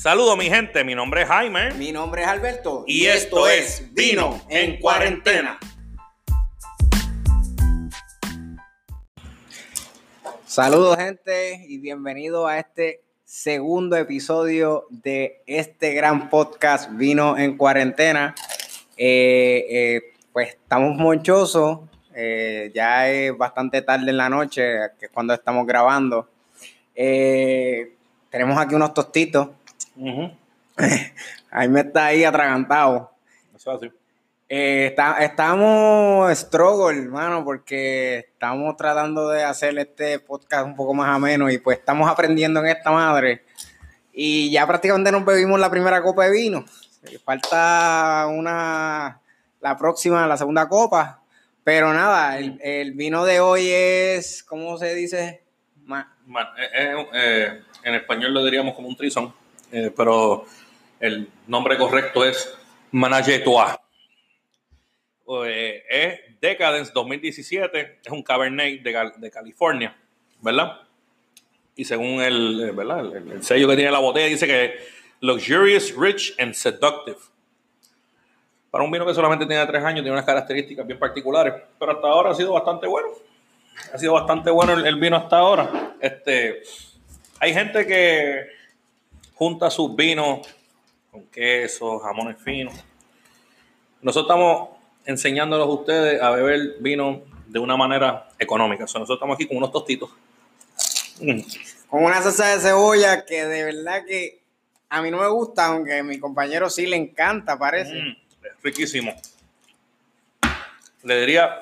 Saludos mi gente, mi nombre es Jaime. Mi nombre es Alberto. Y, esto, es Vino en Cuarentena. Saludos gente y bienvenido a este segundo episodio de este gran podcast Vino en Cuarentena. Eh, eh, pues estamos monchosos, eh, ya es bastante tarde en la noche, que es cuando estamos grabando. tenemos aquí unos tostitos ahí me está ahí atragantado. Eso así. Eh, estamos struggle, hermano, porque estamos tratando de hacer este podcast un poco más ameno y pues estamos aprendiendo en esta madre. Y ya prácticamente nos bebimos la primera copa de vino. Falta una, la próxima, la segunda copa. Pero nada, el, vino de hoy es, ¿cómo se dice? Eh, eh, en español lo diríamos como un trison. Eh, pero el nombre correcto es Manage eh, es Decadence 2017, es un Cabernet de, California, ¿verdad? Y según el, eh, ¿verdad? El, sello que tiene la botella, dice que luxurious, rich and seductive. Para un vino que solamente tiene tres años, tiene unas características bien particulares, pero hasta ahora ha sido bastante bueno. Ha sido bastante bueno el, el vino hasta ahora. Este, hay gente que junta sus vinos con queso, jamones finos. Nosotros estamos enseñándolos a ustedes a beber vino de una manera económica. nosotros estamos aquí con unos tostitos. Mm. Con una salsa de cebolla que de verdad que a mí no me gusta, aunque a mi compañero sí le encanta, parece. Mm, es riquísimo. Le diría,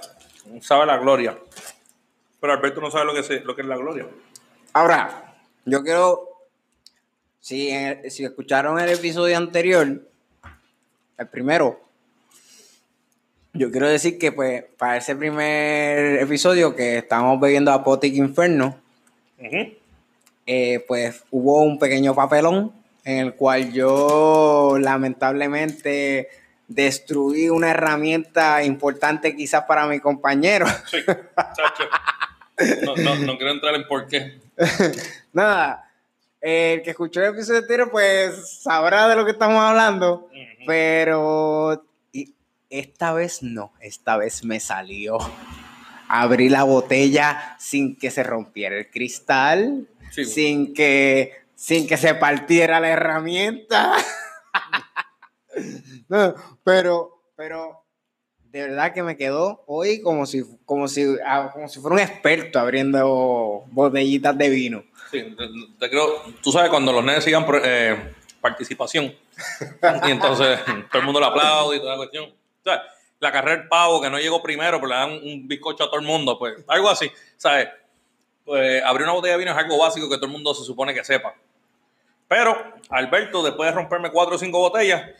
sabe la gloria. Pero Alberto no sabe lo que es, lo que es la gloria. Ahora, yo quiero si, si escucharon el episodio anterior, el primero, yo quiero decir que pues para ese primer episodio que estamos bebiendo Apotic Inferno, eh, pues hubo un pequeño papelón en el cual yo lamentablemente destruí una herramienta importante quizás para mi compañero. Sí, no, no, no quiero entrar en por qué. Nada, el que escuchó el episodio entero, pues sabrá de lo que estamos hablando. Pero esta vez no, esta vez me salió. Abrí la botella sin que se rompiera el cristal, sin, que, sin que se partiera la herramienta. pero, pero de verdad que me quedó hoy como si, como si, ah, como si fuera un experto abriendo botellitas de vino. Sí, te, creo, tú sabes, cuando los nenes sigan eh, participación, y entonces todo el mundo le aplaude y toda la cuestión. O sea, la carrera del pavo que no llegó primero, pero le dan un bizcocho a todo el mundo, pues algo así, ¿sabes? Pues abrir una botella de vino es algo básico que todo el mundo se supone que sepa. Pero Alberto, después de romperme cuatro o cinco botellas,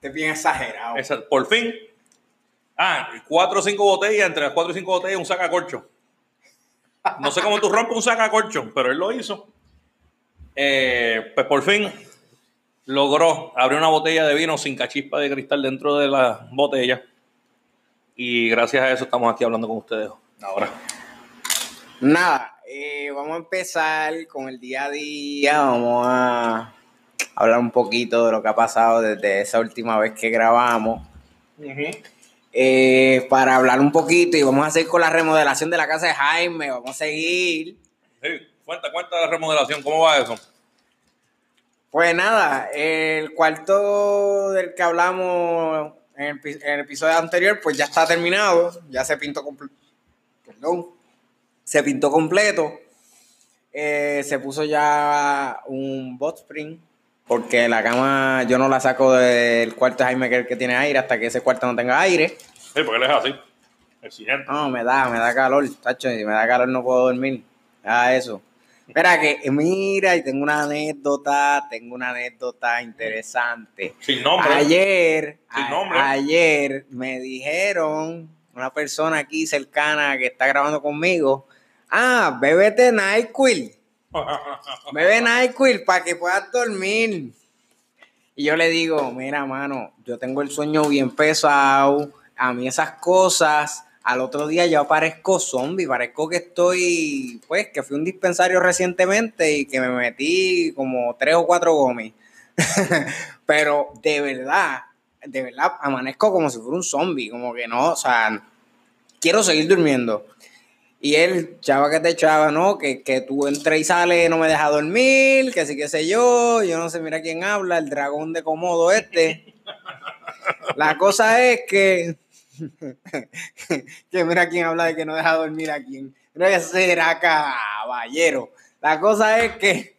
es bien exagerado. por fin, ah, cuatro o cinco botellas, entre las cuatro y cinco botellas, un sacacorcho. No sé cómo tú rompes un sacacorcho, pero él lo hizo. Eh, pues por fin logró abrir una botella de vino sin cachispa de cristal dentro de la botella. Y gracias a eso estamos aquí hablando con ustedes ahora. Nada, eh, vamos a empezar con el día a día. Vamos a hablar un poquito de lo que ha pasado desde esa última vez que grabamos. Eh, para hablar un poquito y vamos a seguir con la remodelación de la casa de Jaime. Vamos a seguir. Sí, cuenta, cuenta la remodelación, ¿cómo va eso? Pues nada, el cuarto del que hablamos en el, episodio anterior, pues ya está terminado, ya se pintó completo. Perdón, se pintó completo. Eh, se puso ya un bot spring porque la cama yo no la saco del cuarto de Jaime que, que tiene aire hasta que ese cuarto no tenga aire. Sí, porque él es así, exigente. No, me da, me da calor, tacho, si me da calor no puedo dormir. Ah, eso. Espera que, mira, y tengo una anécdota, tengo una anécdota interesante. Sin nombre. Ayer, Sin nombre. ayer me dijeron, una persona aquí cercana que está grabando conmigo, ah, bébete NyQuil. Bebe NyQuil para que puedas dormir. Y yo le digo, mira, mano, yo tengo el sueño bien pesado. A mí esas cosas, al otro día yo aparezco zombie. Parezco que estoy, pues, que fui a un dispensario recientemente y que me metí como tres o cuatro gomis. Pero de verdad, de verdad, amanezco como si fuera un zombie, como que no, o sea, quiero seguir durmiendo. Y él, chava que te echaba, ¿no? Que, que tú entres y sales, no me deja dormir, que sí que sé yo, yo no sé, mira quién habla, el dragón de Comodo este. La cosa es que, que mira quién habla de que no deja dormir a quién. No será caballero. La cosa es que,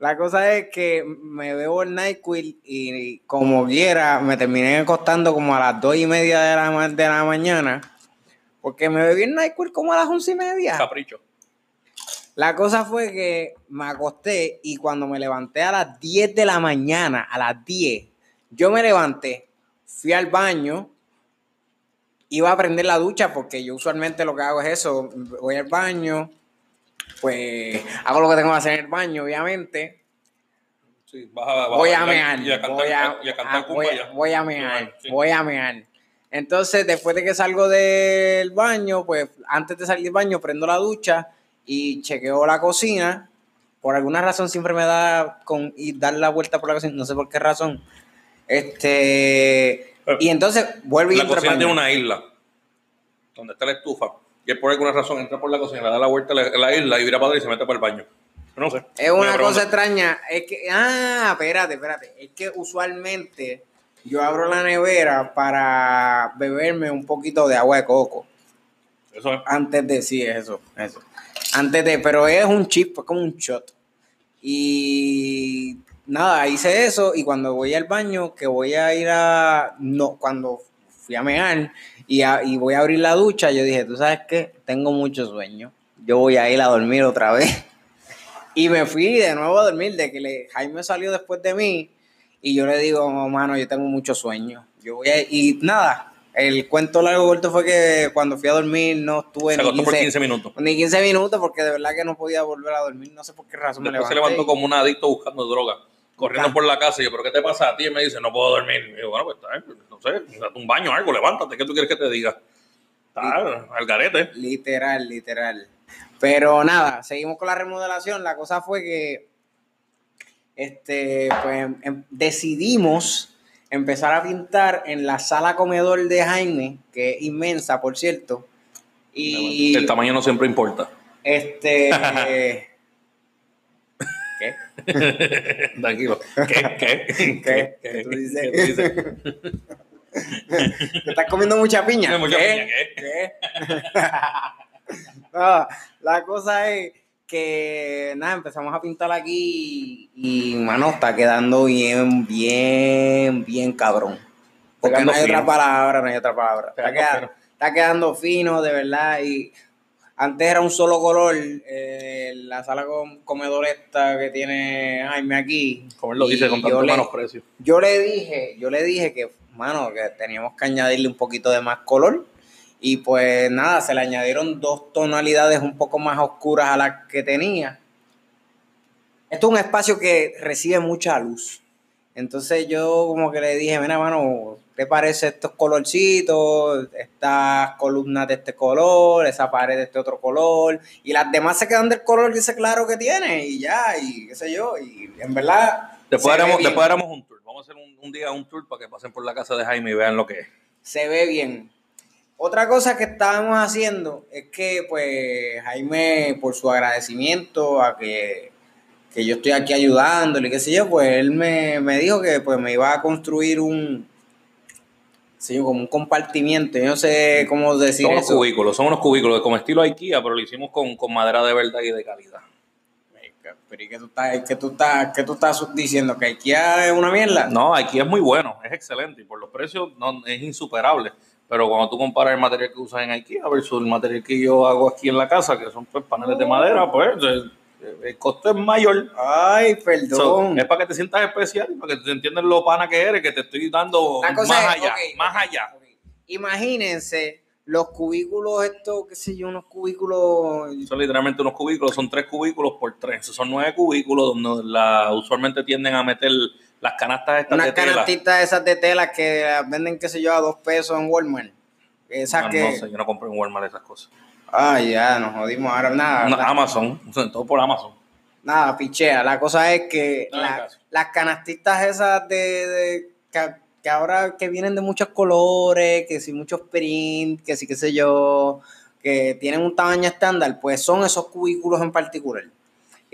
la cosa es que me veo el NyQuil y como quiera me terminé acostando como a las dos y media de la, de la mañana porque me bebí el NyQuil como a las once y media. Capricho. La cosa fue que me acosté y cuando me levanté a las 10 de la mañana, a las 10, yo me levanté, fui al baño, iba a prender la ducha porque yo usualmente lo que hago es eso, voy al baño, pues hago lo que tengo que hacer en el baño, obviamente. Sí, baja, baja, voy a mear, y a cantar, voy a, y a cantar voy, a mear, Sí. voy a mear. Entonces, después de que salgo del baño, pues antes de salir del baño, prendo la ducha y chequeo la cocina. Por alguna razón siempre me da con y dar la vuelta por la cocina, no sé por qué razón. Este, y entonces vuelvo y La cocina una isla donde está la estufa. Y él por alguna razón entra por la cocina, le da la vuelta a la, isla y vira para atrás y se mete para el baño. No sé. Es una cosa extraña. Es que, ah, espérate, espérate. Es que usualmente yo abro la nevera para beberme un poquito de agua de coco. Eso es. Antes de, sí, eso, eso. Antes de, pero es un chip, es como un shot. Y nada, hice eso y cuando voy al baño, que voy a ir a, no, cuando fui a mear y, a- y voy a abrir la ducha, yo dije, tú sabes qué, tengo mucho sueño, yo voy a ir a dormir otra vez. Y me fui de nuevo a dormir, de que le- Jaime salió después de mí y yo le digo, mano, yo tengo mucho sueño. Yo voy a, y nada, el cuento largo corto fue que cuando fui a dormir no estuve Se ni acostó por 15, 15 minutos. ni 15 minutos porque de verdad que no podía volver a dormir, no sé por qué razón me Después se levanté. levantó como un adicto buscando droga, corriendo por la casa. Y yo, ¿pero qué te pasa a ti? Y me dice, no puedo dormir. Y yo, bueno, pues no sé, date un baño algo, levántate. ¿Qué tú quieres que te diga? Está al garete. Literal, literal. Pero nada, seguimos con la remodelación. La cosa fue que este, pues, em- decidimos empezar a pintar en la sala comedor de Jaime, que es inmensa, por cierto. Y El tamaño no siempre importa. este. ¿Qué? Tranquilo. ¿Qué? ¿Qué? ¿Qué? ¿Qué tú dices? ¿Qué tú dices? ¿Te estás comiendo mucha piña? Mucha ¿Qué? piña, ¿qué? ¿Qué? No, la cosa es que nada, empezamos a pintar aquí y, mano, está quedando bien, bien, bien cabrón. Porque no hay otra fino. palabra, no hay otra palabra. Está Quedando está quedando fino, de verdad. Y antes era un solo color, eh, la sala com- comedor esta que tiene Jaime aquí. Como él lo dice, con yo tanto le- menosprecio. yo le dije, yo le dije que, mano, que teníamos que añadirle un poquito de más color. Y pues nada, se le añadieron dos tonalidades un poco más oscuras a las que tenía. Esto es un espacio que recibe mucha luz. Entonces yo como que le dije, mira, mano, ¿qué parece estos colorcitos? Estas columnas de este color, esa pared de este otro color. Y las demás se quedan del color que ese claro que tiene. Y ya, y qué sé yo. Y en verdad... Después haremos, después haremos un tour. Vamos a hacer un, un día un tour para que pasen por la casa de Jaime y vean lo que es. se ve bien. Otra cosa que estábamos haciendo es que, pues, Jaime, por su agradecimiento a que, que yo estoy aquí ayudándole, qué sé yo, pues él me, me dijo que pues me iba a construir un, sí, como un compartimiento. Yo no sé cómo decir Son unos eso. cubículos, son unos cubículos como estilo IKEA, pero lo hicimos con, con madera de verdad y de calidad. Pero ¿y qué tú estás, qué tú estás, qué tú estás diciendo? ¿Que IKEA es una mierda? No, IKEA es muy bueno, es excelente y por los precios no, es insuperable. Pero cuando tú comparas el material que usas en IKEA versus el material que yo hago aquí en la casa, que son pues, paneles de madera, pues el, costo es mayor. Ay, So, perdón. es para que te sientas especial y para que te entiendas lo pana que eres, que te estoy dando más es, allá, más allá. ok. Imagínense los cubículos, estos, qué sé yo, unos cubículos. Son literalmente unos cubículos, son tres cubículos por tres. Son nueve cubículos donde la, usualmente tienden a meter las canastas estas Unas de tela. canastitas esas de tela que venden, qué sé yo, a dos pesos en Walmart. Esas No, que. no sé, yo no compro en Walmart esas cosas. Ah, ya, nos jodimos ahora nada. No. Amazon, todo por Amazon. Nada, pichea. La cosa es que No la- las canastistas esas de, de- que, que ahora que vienen de muchos colores, que si muchos print, que sí qué sé yo, que tienen un tamaño estándar, pues son esos cubículos en particular.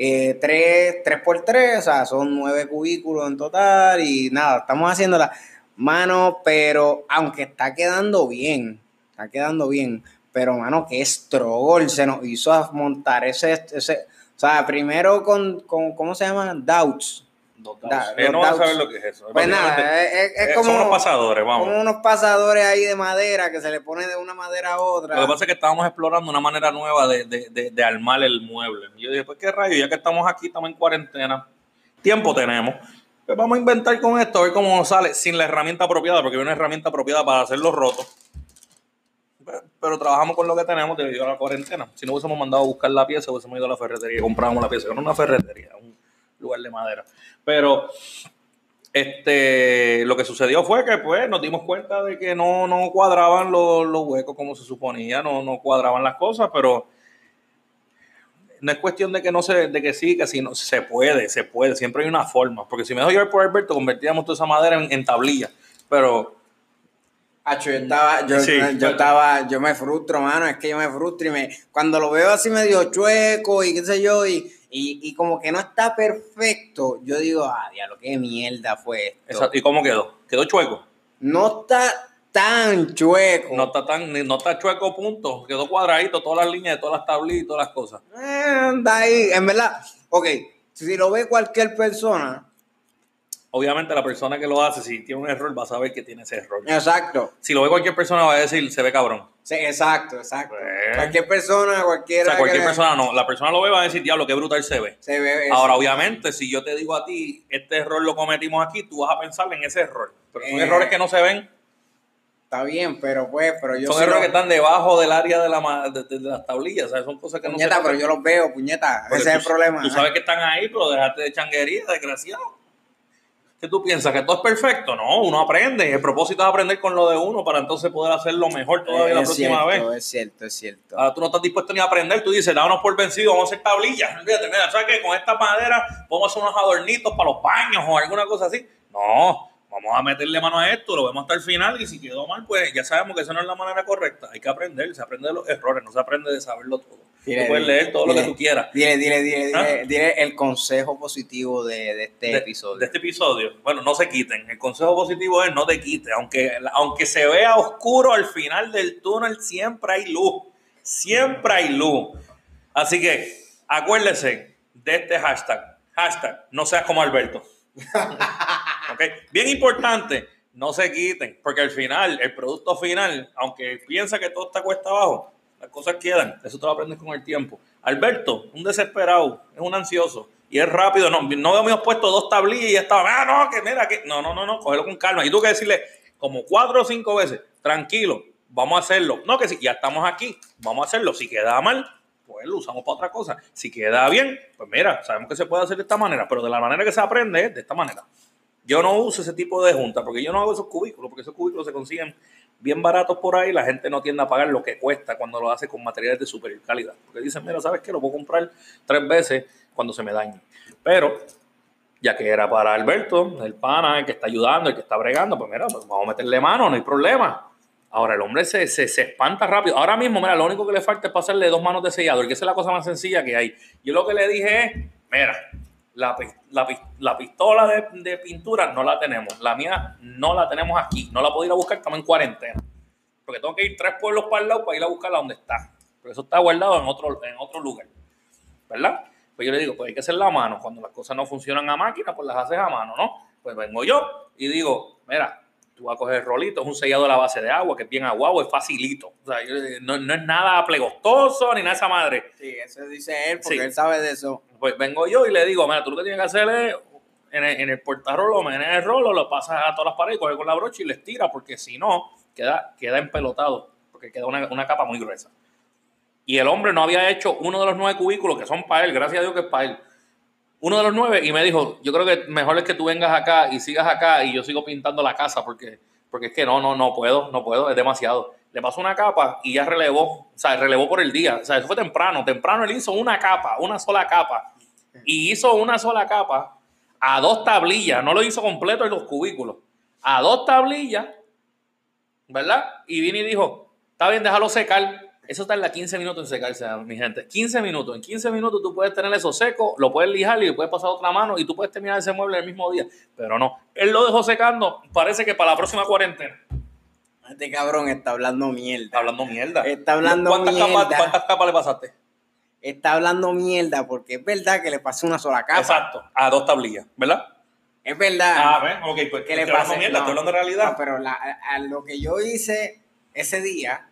Eh, tres, tres por tres, o sea, son nueve cubículos en total y nada, estamos haciéndola mano, pero aunque está quedando bien, está quedando bien, pero mano, qué struggle se nos hizo montar ese, ese o sea, primero con, con ¿cómo se llama? Doubts. Dados. Eh, no vas a saber lo que es eso. Pues Básicamente, nada, es, es- es eh, como, son unos pasadores, vamos. como unos pasadores ahí de madera que se le pone de una madera a otra. Lo que pasa es que estábamos explorando una manera nueva de, de, de, de armar el mueble. Y yo dije, pues qué rayo, ya que estamos aquí, estamos en cuarentena, tiempo tenemos, pues vamos a inventar con esto, a ver cómo nos sale sin la herramienta apropiada, porque hay una herramienta apropiada para hacer los rotos. Pero- Pero trabajamos con lo que tenemos debido a la cuarentena. Si no hubiésemos mandado a buscar la pieza, hubiésemos ido a la ferretería y comprábamos la pieza. No una ferretería, un lugar de madera. Pero este, lo que sucedió fue que pues nos dimos cuenta de que no, no cuadraban los, los huecos como se suponía, no, no cuadraban las cosas, pero no es cuestión de que no se, de que sí, que sí, no, se puede, se puede, siempre hay una forma, porque si me dejo llevar por Alberto, convertíamos toda esa madera en, en tablilla, pero Acho, yo estaba, yo, Sí. yo estaba, yo me frustro, mano, es que yo me frustro y me, cuando lo veo así medio chueco y qué sé yo, y, y, y como que no está perfecto, yo digo, ah, diablo, qué mierda fue esto. esa- ¿y cómo quedó? Quedó chueco. No está tan chueco. No está tan, no está chueco punto, quedó cuadradito, todas las líneas de todas las tablillas y todas las cosas. Eh, anda ahí, en verdad, ok, si lo ve cualquier persona, Obviamente la persona que lo hace, si tiene un error, va a saber que tiene ese error. exacto, Si lo ve cualquier persona, va a decir, se ve cabrón. sí, exacto, exacto. Pues. Cualquier persona, O cualquiera. sea, cualquier le- persona no. La persona lo ve, va a decir, diablo, qué brutal se ve. Se ve eso. Ahora, obviamente, si yo te digo a ti, este error lo cometimos aquí, tú vas a pensar en ese error. Pero son Eh. errores que no se ven. Está bien, pero pues, pero yo son sí errores lo- que están debajo del área de, la, de, de- de las tablillas. O sea, son cosas que no Puñeta, se pero yo los veo, puñeta. Porque Ese es el problema. Tú sabes que están ahí, pero déjate de changuería, desgraciado. ¿Qué tú piensas? ¿Que todo es perfecto? No, uno aprende. El propósito es aprender con lo de uno para entonces poder hacerlo mejor todavía la próxima cierto, vez. Es cierto, es cierto. Ahora tú no estás dispuesto ni a aprender, tú dices, dámonos por vencido, vamos a hacer tablillas. Fíjate, mira, ¿sabes qué? Con esta madera vamos a hacer unos adornitos para los baños o alguna cosa así. No, vamos a meterle mano a esto, lo vemos hasta el final y si quedó mal, pues ya sabemos que esa no es la manera correcta. Hay que aprender, se aprende de los errores, no se aprende de saberlo todo. Dile, tú puedes dile, leer todo lo que tú quieras. Dile, dile, dile, dile, ¿Ah? dile el consejo positivo de, de este de, episodio. de este episodio. Bueno, no se quiten. El consejo positivo es no te quites. Aunque, aunque se vea oscuro al final del túnel, siempre hay luz. Siempre hay luz. Así que acuérdese de este hashtag. Hashtag, no seas como Alberto. ¿Ok? Bien importante, no se quiten, porque al final, el producto final, aunque piensa que todo está cuesta abajo, las cosas quedan. Eso te lo aprendes con el tiempo. Alberto, un desesperado, es un ansioso. Y es rápido, no, no habíamos puesto dos tablillas y estaba, ah, no, que mira, que no, no, no, no, cógelo con calma. Y tú que decirle como cuatro o cinco veces, tranquilo, vamos a hacerlo. No, que si ya estamos aquí, vamos a hacerlo. Si queda mal, pues lo usamos para otra cosa. Si queda bien, pues mira, sabemos que se puede hacer de esta manera, pero de la manera que se aprende es de esta manera. Yo no uso ese tipo de junta porque yo no hago esos cubículos, porque esos cubículos se consiguen bien baratos por ahí. La gente no tiende a pagar lo que cuesta cuando lo hace con materiales de superior calidad. Porque dicen, mira, ¿sabes qué? Lo puedo comprar tres veces cuando se me dañe. Pero, ya que era para Alberto, el pana, el que está ayudando, el que está bregando, pues mira, pues vamos a meterle mano, no hay problema. Ahora, el hombre se, se, se espanta rápido. Ahora mismo, mira, lo único que le falta es pasarle dos manos de sellador, que esa es la cosa más sencilla que hay. Yo lo que le dije es, mira, la, la, pi- la pistola de, pintura no la tenemos. La mía no la tenemos aquí. No la puedo ir a buscar, estamos en cuarentena. Porque tengo que ir tres pueblos para el lado para ir a buscarla donde está. Pero eso está guardado en otro, en otro lugar. ¿Verdad? Pues yo le digo, pues hay que hacer la mano. Cuando las cosas no funcionan a máquina, pues las haces a mano, ¿no? Pues vengo yo y digo, mira, tú vas a coger rolito, es un sellado a la base de agua, que es bien aguado, es facilito. O sea, digo, no, no es nada plegostoso ni nada de esa madre. Sí, eso dice él porque Sí. él sabe de eso. Pues vengo yo y le digo, mira, tú lo que tienes que hacer es en el, en el portarrolo, menes el rolo, lo pasas a todas las paredes, coges con la brocha y les tira, porque si no, queda, queda empelotado, porque queda una, una capa muy gruesa. Y el hombre no había hecho uno de los nueve cubículos que son para él, gracias a Dios que es para él. Uno de los nueve y me dijo, yo creo que mejor es que tú vengas acá y sigas acá y yo sigo pintando la casa porque, porque es que no, no, no puedo, no puedo, es demasiado. Le pasó una capa y ya relevó, o sea, relevó por el día, o sea, eso fue temprano, temprano él hizo una capa, una sola capa y hizo una sola capa a dos tablillas, no lo hizo completo en los cubículos, a dos tablillas, ¿verdad? Y vino y dijo, está bien, déjalo secar. Eso está en la 15 minutos en secarse, mi gente. 15 minutos. En 15 minutos tú puedes tener eso seco, lo puedes lijar y puedes pasar otra mano y tú puedes terminar ese mueble el mismo día. Pero no, él lo dejó secando, parece que para la próxima cuarentena. Este cabrón está hablando mierda. Está hablando mierda. Está hablando ¿Cuántas mierda. Capas, ¿Cuántas capas le pasaste? Está hablando mierda porque es verdad que le pasó una sola capa. Exacto, a dos tablillas, ¿verdad? Es verdad. Ah, ¿ves? Ok, pues que le estoy hablando mierda, no, estoy hablando de realidad. no, pero la- a, a lo que yo hice ese día,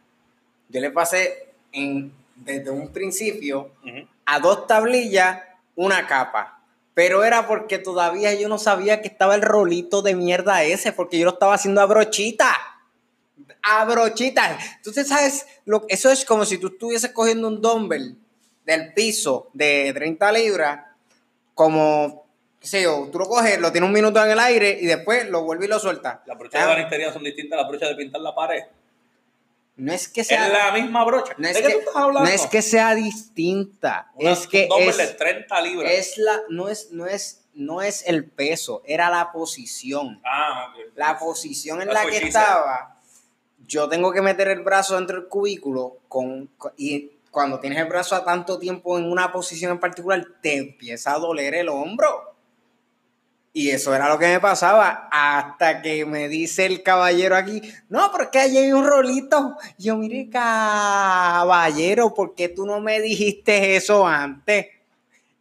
yo le pasé en, desde un principio a dos tablillas una capa. Pero era porque todavía yo no sabía que estaba el rolito de mierda ese, porque yo lo estaba haciendo a brochita. A brochita. Tú te sabes, lo, eso es como si tú estuvieses cogiendo un dumbbell del piso de 30 libras, como, qué sé yo, tú lo coges, lo tienes un minuto en el aire y después lo vuelves y lo sueltas. Las brochas de banistería son distintas a las brochas de pintar la pared. No es que sea... Es la misma brocha. no es ¿De que, qué tú estás hablando? no es que sea distinta, Una- es que un es, de 30 libras. es la, no es, no es, no es el peso, era la posición. Ah, ok. La posición en That's la que estaba, yo tengo que meter el brazo dentro del cubículo con, con- y cuando tienes el brazo a tanto tiempo en una posición en particular, te empieza a doler el hombro. Y eso era lo que me pasaba hasta que me dice el caballero aquí, no, porque allí hay un rolito. Yo, mire, caballero, ¿por qué tú no me dijiste eso antes?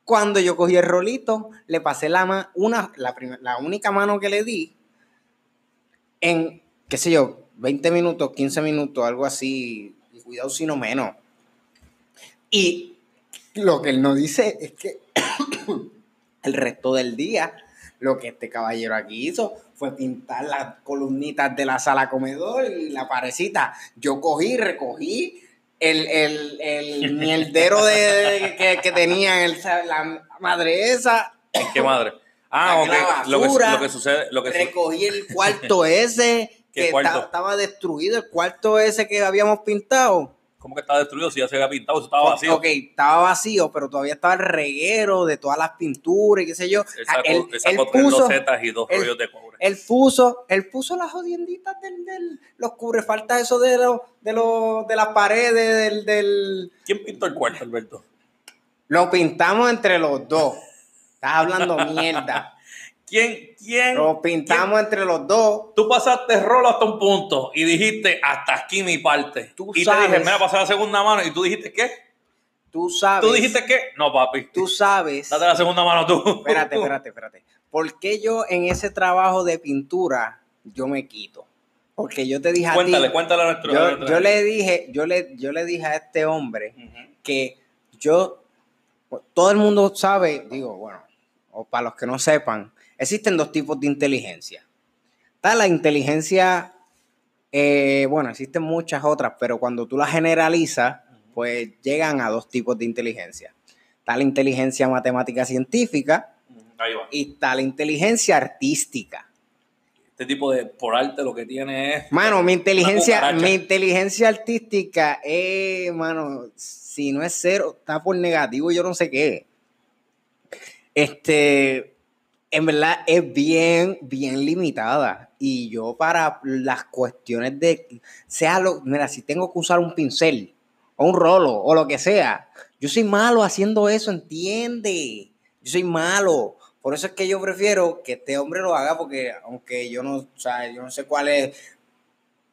Cuando yo cogí el rolito, le pasé la, una, la, la única mano que le di en, qué sé yo, 20 minutos, 15 minutos, algo así, y cuidado si no menos. Y lo que él nos dice es que el resto del día, lo que este caballero aquí hizo fue pintar las columnitas de la sala comedor y la parecita. Yo cogí, recogí el, el, el mierdero de, que, que tenía el- la madre esa, ¿Qué madre? Ah, ok. Lo que, lo que sucede, lo que recogí el cuarto ese ¿Qué que cuarto? estaba destruido, el cuarto ese que habíamos pintado. ¿Cómo que está destruido si ya se había pintado? Eso estaba vacío. Ok, estaba vacío, pero todavía estaba el reguero de todas las pinturas y qué sé yo. Él sacó, él, él sacó tres puso, losetas y dos rollos de cobre. él puso, él puso las jodienditas del, del los cubrefaltas eso de los de los de las paredes del, del ¿Quién pintó el cuarto, Alberto? lo pintamos entre los dos. Estás hablando mierda. ¿Quién? ¿Quién? Lo pintamos entre los dos. Tú pasaste rolo hasta un punto y dijiste hasta aquí mi parte. Tú y sabes. te dije, mira, pasar la segunda mano. Y tú dijiste, ¿qué? Tú sabes. ¿Tú dijiste qué? No, papi. Tú sabes. Date la segunda mano tú. Espérate, espérate, espérate. ¿Por qué yo en ese trabajo de pintura yo me quito? Porque yo te dije a Cuéntale, ti. cuéntale a nuestro. a Yo, nuestro- yo le dije, yo le, yo le dije a este hombre que yo, todo el mundo sabe, digo, bueno, o para los que no sepan, existen dos tipos de inteligencia. Está la inteligencia, eh, bueno, existen muchas otras, pero cuando tú las generalizas, pues llegan a dos tipos de inteligencia. Está la inteligencia matemática científica Ahí va. y está la inteligencia artística. Este tipo de por arte lo que tiene es. Mano, mi inteligencia, mi inteligencia artística es, mano, si no es cero, está por negativo, yo no sé qué. Este, en verdad es bien, bien limitada. Y yo para las cuestiones de, sea lo, mira, si tengo que usar un pincel o un rolo o lo que sea, yo soy malo haciendo eso, entiende. Yo soy malo. Por eso es que yo prefiero que este hombre lo haga porque aunque yo no, o sea, yo no sé cuál es,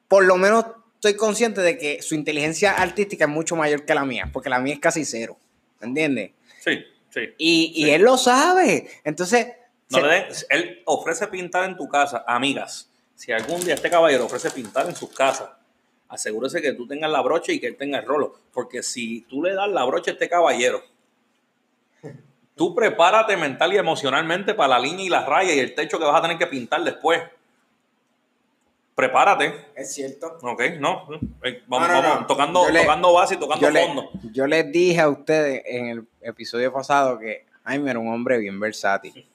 por lo menos estoy consciente de que su inteligencia artística es mucho mayor que la mía, porque la mía es casi cero, ¿entiendes? Sí, sí. Y, y Sí. él lo sabe. Entonces, No le den- él ofrece pintar en tu casa, amigas. Si algún día este caballero ofrece pintar en sus casas, asegúrese que tú tengas la brocha y que él tenga el rolo. Porque si tú le das la brocha a este caballero, tú prepárate mental y emocionalmente para la línea y la raya y el techo que vas a tener que pintar después. Prepárate. es cierto. Ok, no. eh, Vamos, No, no, vamos no. tocando, le- tocando base y tocando Yo, le- fondo. yo les dije a ustedes en el episodio pasado que Jaime era un hombre bien versátil.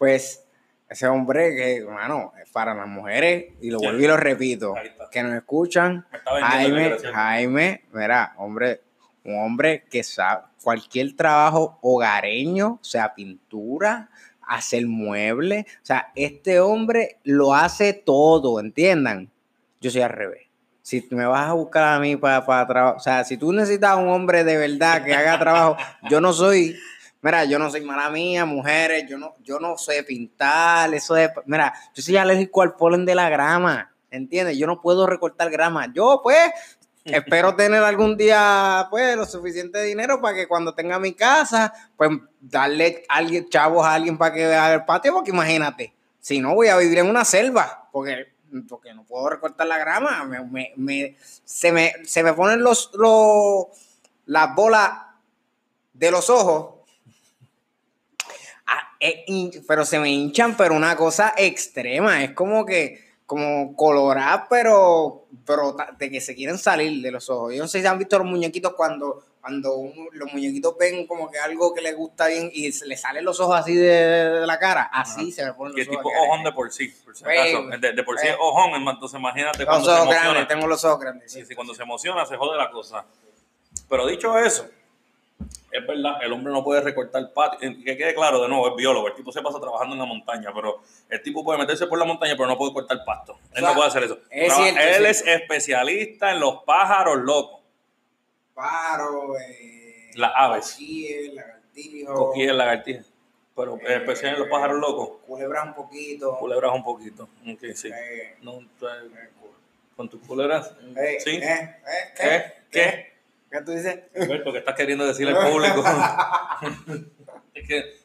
Pues ese hombre que, es para las mujeres, y lo Sí. vuelvo y lo repito, que nos escuchan, Jaime. Jaime, mira, hombre, un hombre que sabe cualquier trabajo hogareño, sea pintura, hacer muebles, o sea, este hombre lo hace todo, entiendan. Yo soy al revés. Si me vas a buscar a mí para, para trabajar, o sea, si tú necesitas un hombre de verdad que haga trabajo, yo no soy, mira, yo no soy mala mía, mujeres, yo no, yo no sé pintar, eso de, mira, yo soy alérgico al polen de la grama, ¿entiendes? Yo no puedo recortar grama. Yo, pues, espero tener algún día, pues, lo suficiente dinero para que cuando tenga mi casa, pues, darle a alguien, chavos a alguien para que vea el patio, porque imagínate, si no voy a vivir en una selva, porque, porque no puedo recortar la grama, me, me- me- se, me, se me ponen los, los, las bolas de los ojos, Pero se me hinchan, pero una cosa extrema, es como que, como colorar, pero, pero de que se quieren salir de los ojos. Yo no sé si han visto los muñequitos cuando, cuando un- los muñequitos ven como que algo que les gusta bien y se les salen los ojos así de, de la cara, así se me ponen los tipo ojos. aquí. ojón de por sí, por si Güey, acaso. De, de por sí eh. es ojón, entonces imagínate Los cuando se emociona. grandes, tengo los ojos grandes. Sí, sí, cuando se emociona se jode la cosa. Pero dicho eso, es verdad, el hombre no puede recortar patio. Que quede claro, de nuevo, es biólogo. El tipo se pasa trabajando en la montaña, pero el tipo puede meterse por la montaña, pero no puede cortar pasto. Él O sea, no puede hacer eso. es Traba- cierto, él es cierto. especialista en los pájaros locos, Paro, eh, las aves, coquille, lagartijo, coquillas, lagartijas. Pero Eh, especial en los pájaros locos, culebra un poquito. culebras un poquito. Ok, sí. eh, No, eh, con tus culebras. eh, Sí. eh, eh, ¿qué? ¿Qué? ¿Qué? ¿Qué tú dices? Alberto, ¿qué estás queriendo decirle al público? es que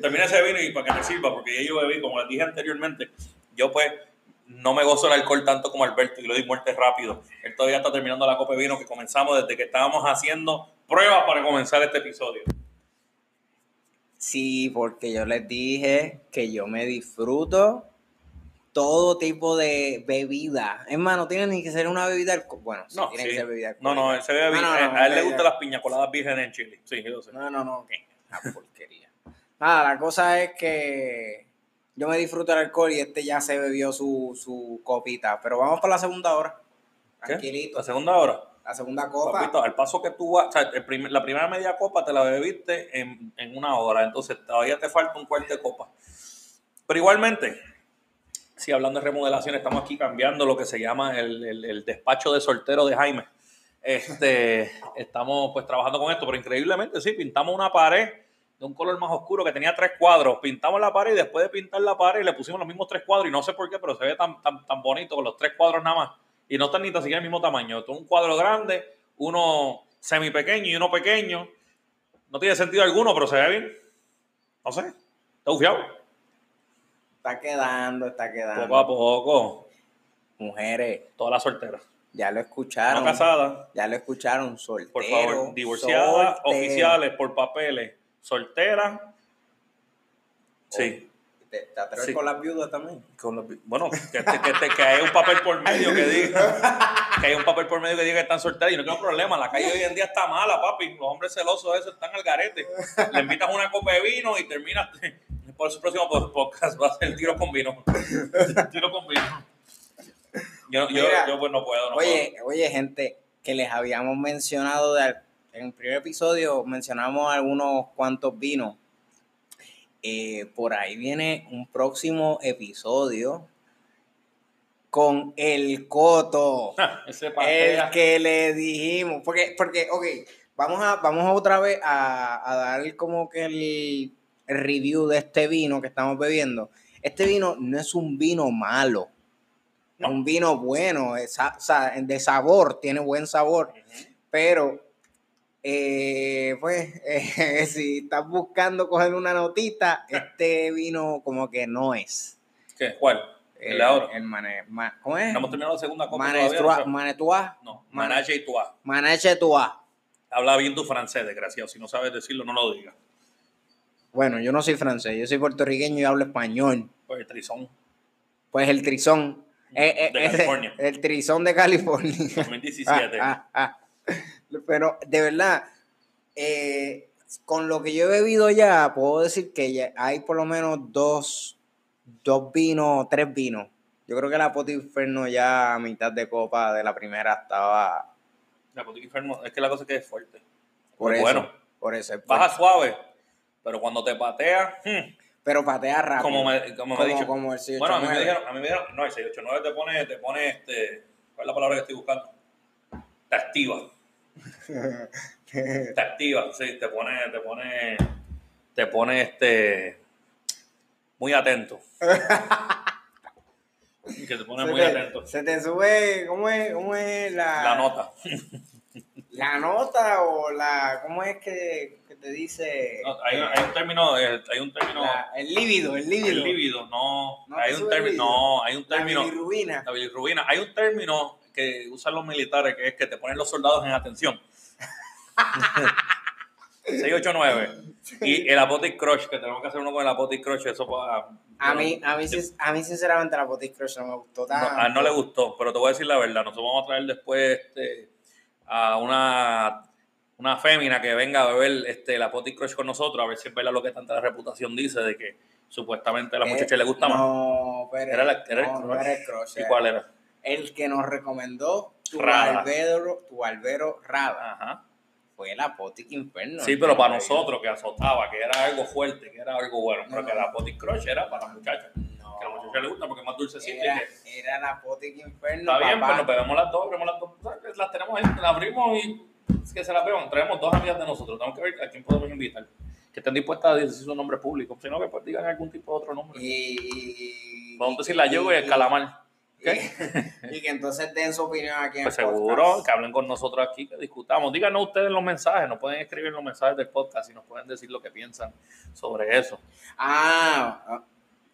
termina ese vino y para que te sirva, porque ya yo bebí, como les dije anteriormente, yo pues no me gozo el alcohol tanto como Alberto y lo di muerte rápido. Él todavía está terminando la copa de vino que comenzamos desde que estábamos haciendo pruebas para comenzar este episodio. Sí, porque yo les dije que yo me disfruto todo tipo de bebida. Es más, no tiene ni que ser una bebida alcohólica. Bueno, sí, No, tiene sí. que ser bebida no, no, él se bebe No, no, bien. no, a él le gustan las piña coladas vírgenes en Chile. Sí, yo sé. No, no, no, ¿qué? Una porquería. Nada, la cosa es que yo me disfruto el alcohol y este ya se bebió su, su copita. Pero vamos para la segunda hora. ¿Qué? Tranquilito. La segunda hora. La segunda copa. Papito, al paso que tú vas, o sea, el la primera media copa te la bebiste en, en una hora, entonces todavía te falta un cuarto de copa. Pero igualmente, si hablando de remodelación, estamos aquí cambiando lo que se llama el, el- el despacho de soltero de Jaime. Este, estamos pues trabajando con esto, pero increíblemente sí, pintamos una pared de un color más oscuro que tenía tres cuadros. Pintamos la pared y después de pintar la pared le pusimos los mismos tres cuadros y no sé por qué, pero se ve tan, tan, tan bonito con los tres cuadros nada más. Y no están ni tan siquiera el mismo tamaño. Esto es un cuadro grande, uno semi pequeño y uno pequeño. No tiene sentido alguno, pero se ve bien. No sé, está bufiado. Está quedando, está quedando. Poco a poco. Mujeres, Todas las solteras. ya lo No escucharon. casadas, Ya lo escucharon, soltero. por favor. Divorciadas, soltero. oficiales, por papeles. Solteras. Sí. ¿Te, te atreves Sí. con las viudas también? Con los- bueno, que, que, que, hay un papel por medio que diga que hay un papel por medio que diga que están solteros y no tengo problema. La calle hoy en día está mala, papi. Los hombres celosos esos están al garete. Le invitas una copa de vino y terminas. Por su próximo podcast va a ser tiro con vino. tiro con vino. Yo, yo, Mira, yo pues no puedo. No Oye, oye, gente, que les habíamos mencionado de, en el primer episodio, mencionamos algunos cuantos vinos. Eh, por ahí viene un próximo episodio con el Coto. Ese El que le dijimos, porque, porque, ok, vamos a, vamos otra vez a, a dar como que el, review de este vino que estamos bebiendo. Este vino no es un vino malo, No. es un vino bueno, es de sabor, tiene buen sabor, pero eh, pues eh, si estás buscando coger una notita, este vino como que no es. ¿Qué? ¿Cuál? El de Eh, ahora. el mane- ma- ¿Cómo es? No hemos terminado la segunda copa Manetua-. Manetua. No, Manache y Tua. Manache Tua. Habla bien tu francés, desgraciado. Si no sabes decirlo, no lo digas. Bueno, yo no soy francés, yo soy puertorriqueño y hablo español. Pues el trizón. Pues el trizón. eh, eh, De ese- California. el trizón de California. 2017. Ah, ah, ah. Pero de verdad, eh, con lo que yo he bebido ya, puedo decir que ya hay por lo menos dos, dos vinos, tres vinos. Yo creo que la Poti Inferno ya a mitad de copa de la primera estaba. La Botica Inferno, es que la cosa es que es fuerte. Por Es eso. bueno. Por eso. es Baja suave, pero cuando te patea, hmm, Pero patea rápido. como me, como me he dicho. como el bueno, a mí me 689. dijeron, a mí me dijeron, no, el 689 te pone, te pone este, ¿cuál es la palabra que estoy buscando? Te activa. Te activa, sí, te pone, te pone, te pone este, muy atento. que te pone se, muy te, atento. se te sube, ¿cómo es, cómo es la, La nota. La nota o la, ¿cómo es que, que te dice? No, hay, hay un término, eh, hay un término, La- el líbido, el líbido. el líbido, no, ¿No hay un término, no, hay un La término, bilirrubina. la bilirrubina, hay un término que usan los militares que es que te ponen los soldados en atención. 689 y el Apotic Crush, que tenemos que hacer uno con el Apotic Crush, eso para... A mí, a mí, a mí sinceramente la Potis Crush no me gustó No, tanto. a él no le gustó, pero te voy a decir la verdad. Nosotros vamos a traer después este, a una, una fémina que venga a beber este, la Potty Crush con nosotros, a ver si es verdad lo que tanta reputación dice de que supuestamente a la Eh, muchacha le gusta más. No, pero Era la- era el no, no crush. era el crush. ¿Y cuál era? El que nos recomendó tu albero, tu albero Rada. Ajá. Fue la Potic Inferno. Sí, pero para nosotros que azotaba, que era algo fuerte, que era algo bueno, pero que la Potty Crush era para. No. Que a la muchacha le gusta porque es más dulcecita. y Era, que- era la Potic Inferno. Está bien, papá. pues nos bebemos las dos, abrimos las dos, las tenemos ahí, las abrimos y que se las beban. Traemos dos amigas de nosotros, tenemos que ver a quién podemos invitar. Que estén dispuestas a decir su nombre público, si no que pues digan algún tipo de otro nombre. Y, y- Vamos a y- decir la Yogo y el calamar. y- que entonces den su opinión aquí en Pues el seguro, podcast. que hablen con nosotros aquí, que discutamos. Díganos ustedes los mensajes, nos pueden escribir los mensajes del podcast y nos pueden decir lo que piensan sobre eso. Ah, ah,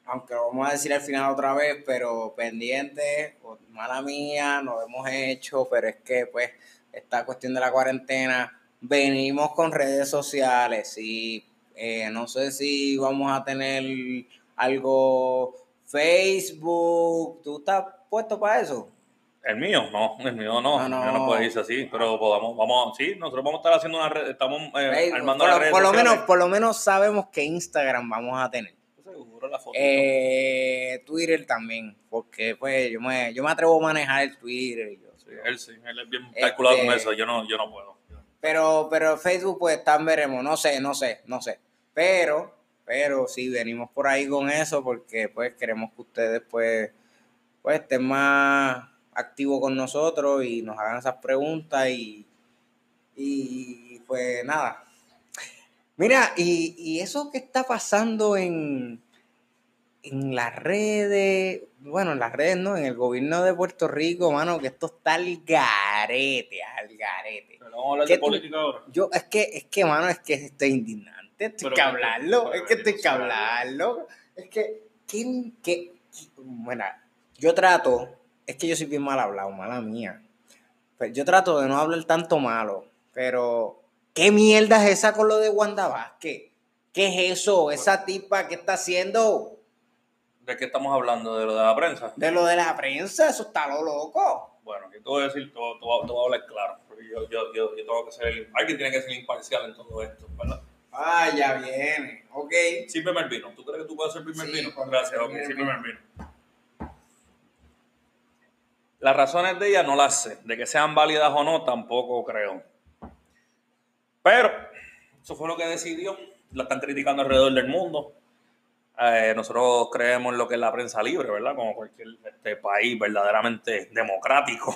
aunque lo vamos a decir al final otra vez, pero pendiente, mala mía, lo hemos hecho, pero es que pues esta cuestión de la cuarentena, venimos con redes sociales y eh, no sé si vamos a tener algo Facebook, ¿tú estás puesto para eso? El mío, no, el mío no, No, el no. mío no puede irse así, pero podamos, vamos, sí, nosotros vamos a estar haciendo una red, estamos eh, Facebook, armando por, lo- redes por lo menos, por lo menos sabemos que Instagram vamos a tener. Seguro la foto. Eh, Twitter también, porque pues yo me, yo me atrevo a manejar el Twitter. y yo- Sí, él sí, él es bien Este- calculado con eso, yo no, yo no puedo. Pero, pero Facebook pues tan veremos, no sé, no sé, no sé. Pero, pero sí, venimos por ahí con eso porque pues queremos que ustedes pues, pues estén más activos con nosotros y nos hagan esas preguntas y, y pues nada. Mira, y, y eso que está pasando en, en las redes, bueno, en las redes no, en el gobierno de Puerto Rico, mano, que esto está al garete, al garete. Pero vamos a hablar ¿Qué de tú- política ahora. Yo, es que, es que, mano, es que esto es indignante, esto hay Pero que hablarlo, pero es que esto hay bendito que hablarlo. Es que, ¿quién, qué? Bueno, yo trato, es que yo soy bien mal hablado, mala mía. Pues yo trato de no hablar tanto malo, pero ¿qué mierda es esa con lo de Wanda Vázquez? ¿Qué es eso? Esa tipa que está haciendo ¿De qué estamos hablando? ¿De lo de la prensa? de lo de la prensa, eso está lo loco. Bueno, yo te voy a decir, te voy, te voy a- hablar claro, yo, yo, yo, yo tengo que ser, alguien tiene que ser imparcial en todo esto, ¿verdad? Ah, ya viene, ok. Sírveme el vino. ¿Tú crees que tú puedes servirme el Sí, Gracias, ok, termine el sírveme el vino. Las razones de ella no las sé. De que sean válidas o no, tampoco creo. Pero, eso fue lo que decidió. La están criticando alrededor del mundo. Eh, nosotros creemos en lo que es la prensa libre, ¿verdad? Como cualquier este, país verdaderamente democrático.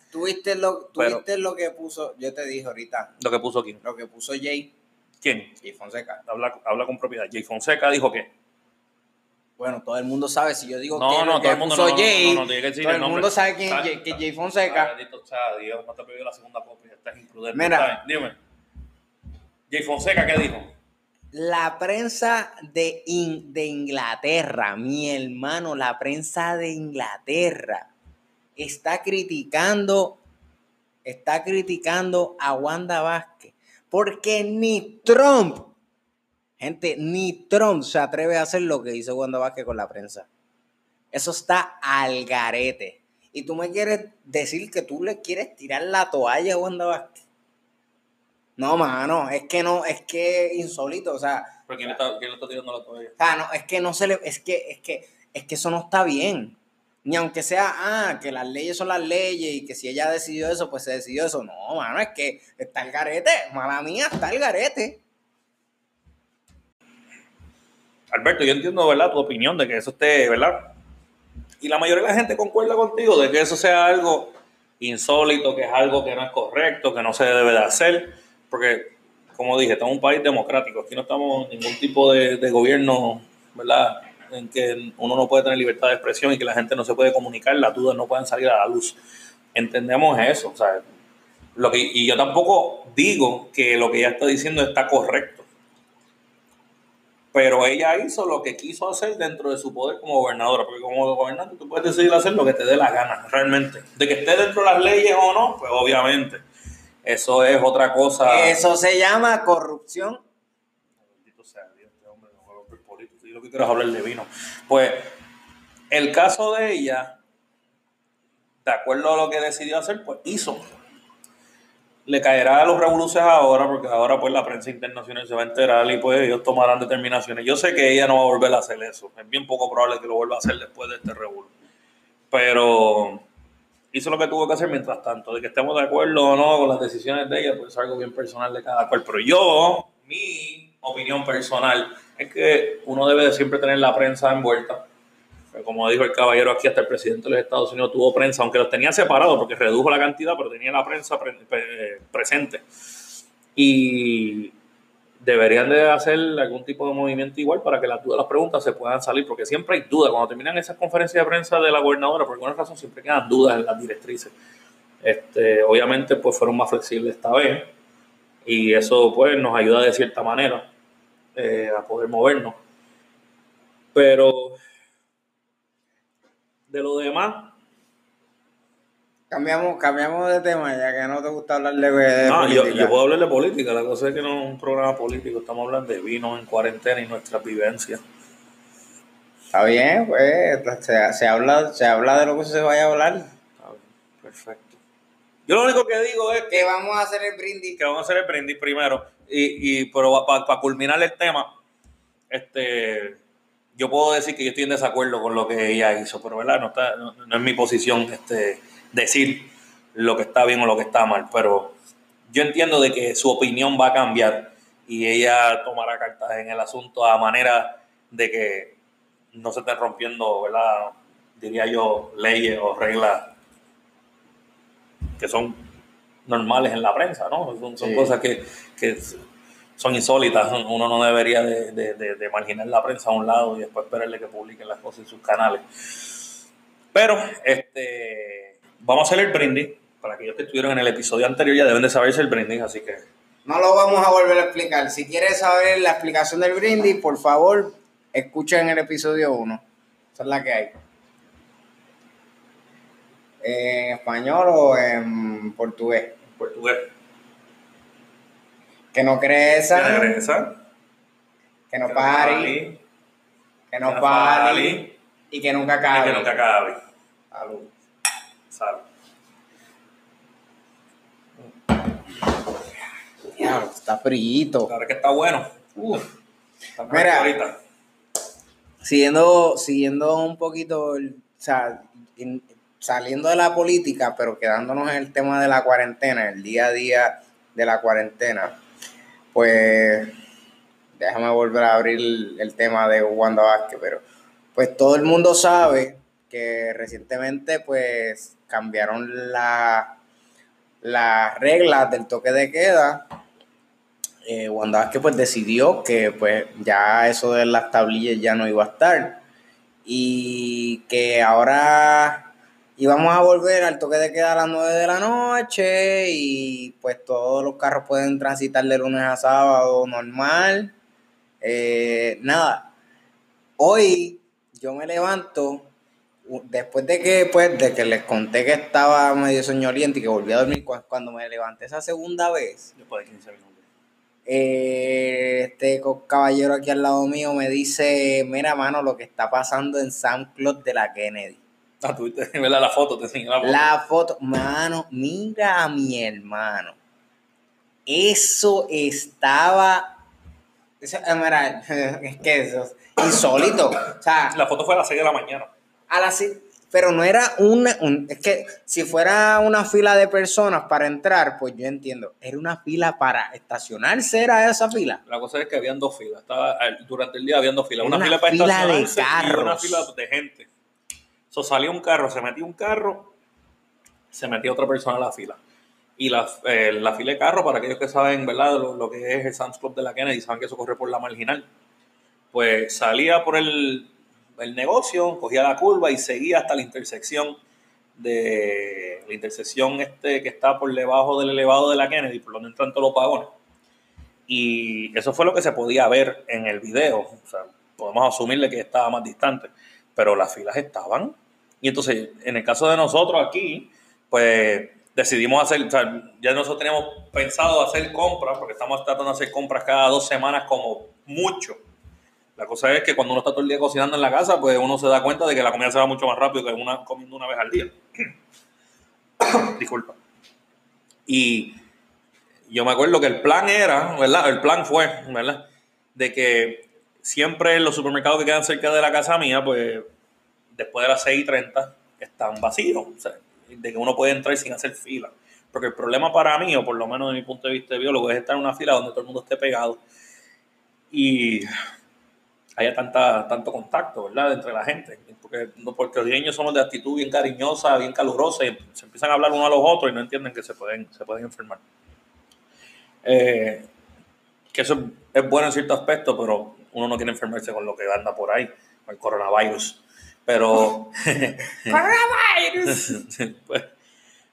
¿Tuviste lo, Pero- tuviste lo que puso, yo te dije ahorita, lo que puso aquí. lo que puso Jay, ¿Quién? Jay Fonseca? Habla, habla con propiedad. Jay Fonseca dijo que. Bueno, todo el mundo sabe, si yo digo No, que no, lo que todo el mundo puso no, no, Jay, no, no, tiene que decir todo el nombre. mundo sabe quién es que Jay Fonseca. bendito sea Dios, no te pidió la segunda copia, estás imprudente. Mira. Dime. Jay Fonseca, ¿qué dijo? La prensa de, In- de Inglaterra, mi hermano, la prensa de Inglaterra está criticando, está criticando a Wanda Vázquez, porque ni Trump, gente, ni Trump se atreve a hacer lo que hizo Wanda Vázquez con la prensa. Eso está al garete. Y tú me quieres decir que tú le quieres tirar la toalla a Wanda Vázquez. No, mano, es que no, es que insólito, o sea, ¿Pero quién, está, quién le está tirando la toalla? o sea, no, es que no se le, es que, es que, es que eso no está bien. Ni aunque sea, ah, que las leyes son las leyes y que si ella decidió eso, pues se decidió eso. No, mano, es que está el garete. Mala mía, está el garete. Alberto, yo entiendo, ¿verdad? Tu opinión de que eso esté, ¿verdad? Y la mayoría de la gente concuerda contigo de que eso sea algo insólito, que es algo que no es correcto, que no se debe de hacer, porque, como dije, estamos en un país democrático, aquí no estamos en ningún tipo de, de gobierno, ¿verdad? En que uno no puede tener libertad de expresión y que la gente no se puede comunicar, las dudas no pueden salir a la luz. Entendemos eso, o sea, lo que, y yo tampoco digo que lo que ella está diciendo está correcto pero ella hizo lo que quiso hacer dentro de su poder como gobernadora, porque como gobernante tú puedes decidir hacer lo que te dé la gana, realmente. De que esté dentro de las leyes o no, pues obviamente. Eso es otra cosa. Eso se llama corrupción. Bendito sea Dios, este hombre no político. Yo lo que quiero es hablar de vino. Pues el caso de ella, de acuerdo a lo que decidió hacer, pues hizo le caerá a los revoluciones ahora, porque ahora pues la prensa internacional se va a enterar y pues ellos tomarán determinaciones. Yo sé que ella no va a volver a hacer eso, es bien poco probable que lo vuelva a hacer después de este revuelo. Pero hizo lo que tuvo que hacer mientras tanto, de que estemos de acuerdo o no con las decisiones de ella, pues es algo bien personal de cada cual. Pero yo, mi opinión personal es que uno debe de siempre tener la prensa envuelta como dijo el caballero aquí, hasta el presidente de los Estados Unidos tuvo prensa, aunque los tenía separados porque redujo la cantidad, pero tenía la prensa presente. Y deberían de hacer algún tipo de movimiento igual para que las dudas, las preguntas se puedan salir, porque siempre hay dudas. Cuando terminan esas conferencias de prensa de la gobernadora, por alguna razón siempre quedan dudas en las directrices. Este, obviamente, pues fueron más flexibles esta vez y eso pues nos ayuda de cierta manera eh, a poder movernos. Pero de lo demás. Cambiamos, cambiamos de tema, ya que no te gusta hablar de, no, Yo, yo, puedo hablar de política, la cosa es que no es un programa político, estamos hablando de vino en cuarentena y nuestra vivencia. Está bien, pues se, se, habla, se habla de lo que se vaya a hablar. Está bien, perfecto. Yo lo único que digo es que, vamos a hacer el brindis. Que vamos a hacer el brindis primero. Y, y pero para culminar el tema, este yo puedo decir que yo estoy en desacuerdo con lo que ella hizo, pero ¿verdad? No, está, no, es mi posición este, decir lo que está bien o lo que está mal, pero yo entiendo de que su opinión va a cambiar y ella tomará cartas en el asunto a manera de que no se estén rompiendo, ¿verdad? Diría yo, leyes o reglas que son normales en la prensa, ¿no? Son, cosas que, que son insólitas. Uno no debería de, de, marginar la prensa a un lado y después esperarle que publiquen las cosas en sus canales. Pero este, vamos a hacer el brindis. Para aquellos que estuvieron en el episodio anterior ya deben de saberse el brindis, así que... No lo vamos a volver a explicar. Si quieres saber la explicación del brindis, por favor, escuchen el episodio 1. Esa es la que hay. ¿En español o en portugués? Portugués. Que no crezca. Que no crezca. Que no pare. Que no pare. Y que nunca acabe. Y que nunca acabe. Salud. Salud. Diablo, está frito. Claro que está bueno. Uf, está Mira, siguiendo, siguiendo un poquito, o sea, saliendo de la política, pero quedándonos en el tema de la cuarentena, el día a día de la cuarentena pues déjame volver a abrir el tema de Wanda Vázquez, pero pues todo el mundo sabe que recientemente pues cambiaron la, las reglas del toque de queda. Eh, Wanda Vázquez pues decidió que pues ya eso de las tablillas ya no iba a estar y que ahora y vamos a volver al toque de queda a las 9 de la noche y pues todos los carros pueden transitar de lunes a sábado normal. Eh, nada, hoy yo me levanto después de que pues de que les conté que estaba medio soñoliente y que volví a dormir cuando me levanté esa segunda vez. Después de 15 minutos. Eh, este caballero aquí al lado mío me dice, mira mano, lo que está pasando en San Claude de la Kennedy. Ah, tuviste, La foto, te enseñé la foto. La foto, mano, mira a mi hermano. Eso estaba. Eso, mira, es que eso es insólito. O sea, la foto fue a las 6 de la mañana. A las pero no era una, un- es que si fuera una fila de personas para entrar, pues yo entiendo, era una fila para estacionarse, era esa fila. La cosa es que habían dos filas. Estaba, durante el día habían dos filas. Una Una, fila para de estacionarse y una fila de gente. So, salía un carro, se metía un carro, se metía otra persona a la fila. Y la, eh, la fila de carro, para aquellos que saben, ¿verdad? Lo, lo que es el Sam's Club de la Kennedy, saben que eso corre por la marginal. Pues salía por el, el negocio, cogía la curva y seguía hasta la intersección de la intersección este que está por debajo del elevado de la Kennedy, por donde entran todos los vagones. Y eso fue lo que se podía ver en el video. O sea, podemos asumirle que estaba más distante, pero las filas estaban. Y entonces, en el caso de nosotros aquí, pues decidimos hacer, o sea, ya nosotros teníamos pensado hacer compras, porque estamos tratando de hacer compras cada dos semanas como mucho. La cosa es que cuando uno está todo el día cocinando en la casa, pues uno se da cuenta de que la comida se va mucho más rápido que una comiendo una vez al día. Disculpa. Y yo me acuerdo que el plan era, ¿verdad? El plan fue, ¿verdad? De que siempre los supermercados que quedan cerca de la casa mía, pues después de las 6 y 30 están vacíos. De que uno puede entrar sin hacer fila. Porque el problema para mí, o por lo menos de mi punto de vista de biólogo, es estar en una fila donde todo el mundo esté pegado y haya tanta, tanto contacto, ¿verdad? Entre la gente. Porque los puertorriqueños somos de actitud bien cariñosa, bien calurosa, y se empiezan a hablar uno a los otros y no entienden que se pueden, se pueden enfermar. Eh, que eso es bueno en cierto aspecto, pero uno no quiere enfermarse con lo que anda por ahí, con el coronavirus. Pero. ¡Coronavirus! pues,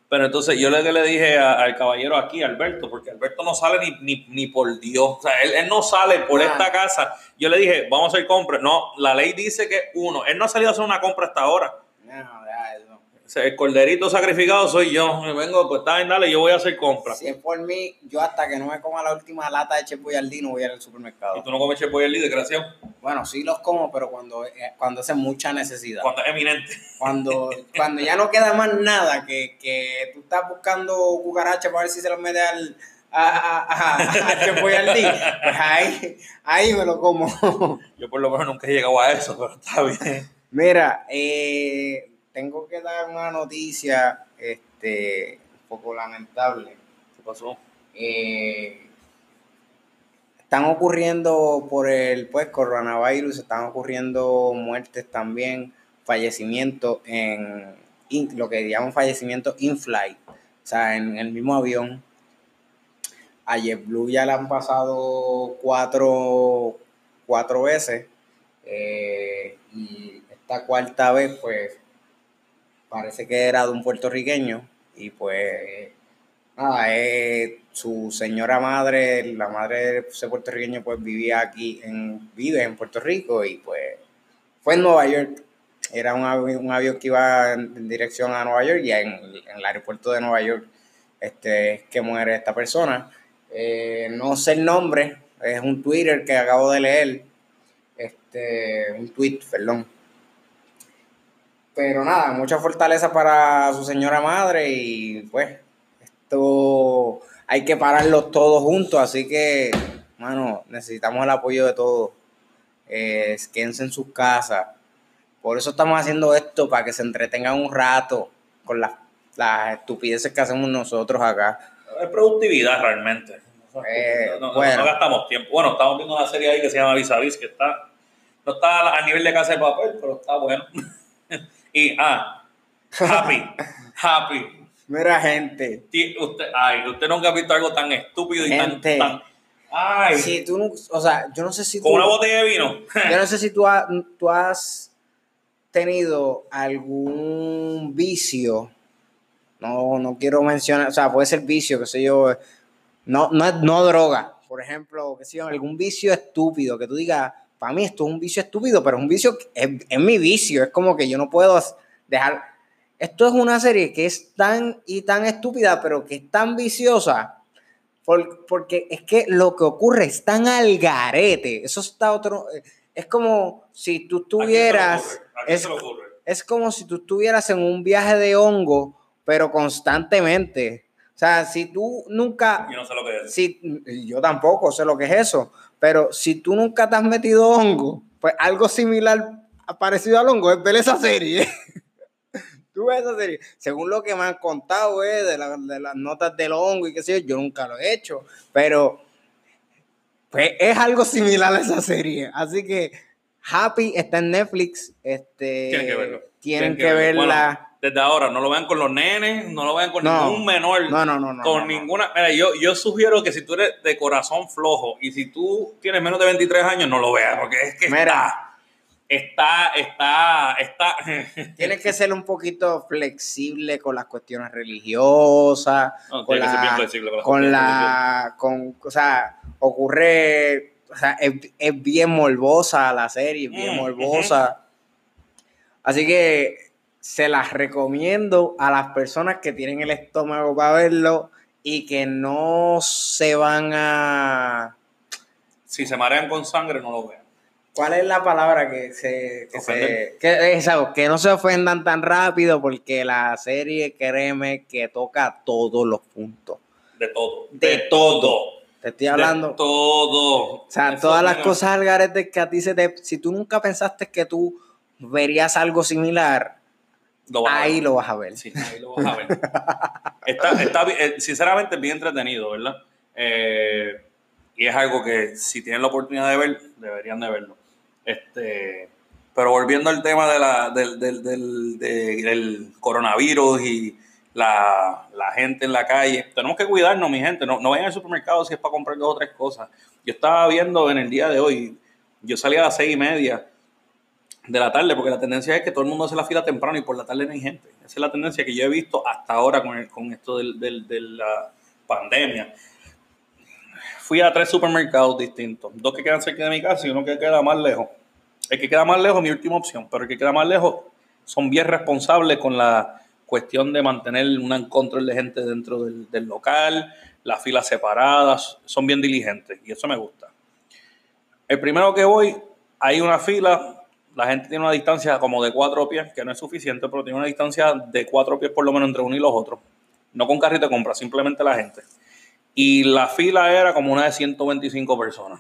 pero entonces yo le, le dije a- al caballero aquí, Alberto, porque Alberto no sale ni, ni, ni por Dios. O sea, él, él no sale por Ah. esta casa. Yo le dije, vamos a hacer compras. No, la ley dice que uno. Él no ha salido a hacer una compra hasta ahora. No, eso. El corderito sacrificado soy yo. Me vengo, pues está bien, dale, yo voy a hacer compras. Si es por mí, yo hasta que no me coma la última lata de Chef Boyardee no voy a ir al Y supermercado. tú no comes Chef Boyardee, desgraciado. Bueno, sí los como, pero cuando, eh, cuando hace mucha necesidad. Cuando es eminente. Cuando, cuando ya no queda más nada, que, que tú estás buscando cucarachas para ver si se los mete al, a, a, a, a Chef Boyardee, pues ahí, ahí me lo como. Yo por lo menos nunca he llegado a eso, pero está bien. Mira, eh, tengo que dar una noticia este, un poco lamentable. ¿Qué pasó? Eh, están ocurriendo por el pues coronavirus, están ocurriendo muertes también, fallecimientos en in- lo que llaman fallecimientos in-flight, o sea, en el mismo avión. A JetBlue ya le han pasado cuatro, cuatro veces eh, y esta cuarta vez pues parece que era de un puertorriqueño y pues nada, eh, su señora madre, la madre de ese puertorriqueño pues vivía aquí, en, vive en Puerto Rico y pues fue en Nueva York. Era un avión, un avión que iba en, dirección a Nueva York y en, en el aeropuerto de Nueva York este, es que muere esta persona. Eh, no sé el nombre, es un Twitter que acabo de leer, este, un tweet, perdón. Pero nada, mucha fortaleza para su señora madre y pues esto hay que pararlo todos juntos, así que, mano, necesitamos el apoyo de todos. Eh, quédense en sus casas. Por eso estamos haciendo esto, para que se entretengan un rato con las, las estupideces que hacemos nosotros acá. Es productividad realmente. Eh, no, no- bueno. no gastamos tiempo. Bueno, estamos viendo una serie ahí que se llama Vis a Vis, que está, no está al nivel de casa de papel, pero está bueno. y, ah, happy, happy. Mira, gente, Usted, ay, usted nunca ha visto algo tan estúpido y tan, Gente. tan- ay, si tú no, o sea, yo no sé si con tú, una botella de vino. yo no sé si tú, ha- tú has tenido algún vicio, no, no quiero mencionar, o sea, puede ser vicio, qué sé yo, no, no, es- no droga, por ejemplo, qué sé yo, algún vicio estúpido, que tú digas, para mí esto es un vicio estúpido, pero es un vicio, es, es mi vicio, es como que yo no puedo dejar, esto es una serie que es tan y tan estúpida, pero que es tan viciosa, por- porque es que lo que ocurre es tan al garete, eso está otro, es como si tú tuvieras... ¿A quién es- es como si tú estuvieras en un viaje de hongo, pero constantemente. O sea, si tú nunca, Yo no sé lo que es. si, yo tampoco sé lo que es eso, pero si tú nunca te has metido hongo, pues algo similar, parecido al hongo, es ver esa serie. Tú ves esa serie. Según lo que me han contado, eh, de, la- de las notas del hongo y qué sé yo, yo nunca lo he hecho. Pero pues, es algo similar a esa serie. Así que Happy está en Netflix. Este, Tienen que verlo. Tienen que, verla. Bueno, desde ahora, no lo vean con los nenes, no lo vean con No. ningún menor. No, no, no, no, Con no, ninguna. Mira, yo, yo sugiero que si tú eres de corazón flojo y si tú tienes menos de 23 años, no lo veas, porque es que Mira. está, está, está, está. Tienes que ser un poquito flexible con las cuestiones religiosas, No, con tiene que ser bien la, flexible con las con cuestiones la, con, o sea, ocurre, o sea, es, es bien morbosa la serie, es bien Mm, morbosa. Así que se las recomiendo a las personas que tienen el estómago para verlo y que no se van a... Si se marean con sangre, no lo vean. ¿Cuál es la palabra que se, que, se- que, que no se ofendan tan rápido porque la serie, créeme, que toca todos los puntos. De todo. De todo. Te estoy hablando. De todo. O sea, Eso, todas las cosas al garete que a ti se te... Si tú nunca pensaste que tú verías algo similar, lo ahí lo vas a ver. Sí, ahí lo vas a ver. está, está eh, sinceramente, bien entretenido, ¿verdad? Eh, y es algo que si tienen la oportunidad de ver, deberían de verlo. Este, pero volviendo al tema de la, del, del, del, de- del coronavirus y la, la gente en la calle, tenemos que cuidarnos, mi gente. No, no vayan al supermercado si es para comprar dos o tres cosas. Yo estaba viendo en el día de hoy, yo salí a las seis y media de la tarde, porque la tendencia es que todo el mundo hace la fila temprano y por la tarde no hay gente. Esa es la tendencia que yo he visto hasta ahora con, el- con esto del- de la pandemia. Fui a tres supermercados distintos, dos que quedan cerca de mi casa y uno que queda más lejos. El que queda más lejos es mi última opción, pero el que queda más lejos son bien responsables con la cuestión de mantener un control de gente dentro del, del local, las filas separadas, son bien diligentes y eso me gusta. El primero que voy, hay una fila, la gente tiene una distancia como de cuatro pies, que no es suficiente, pero tiene una distancia de cuatro pies por lo menos entre uno y los otros. No con carrito de compra, simplemente la gente. Y la fila era como una de 125 personas.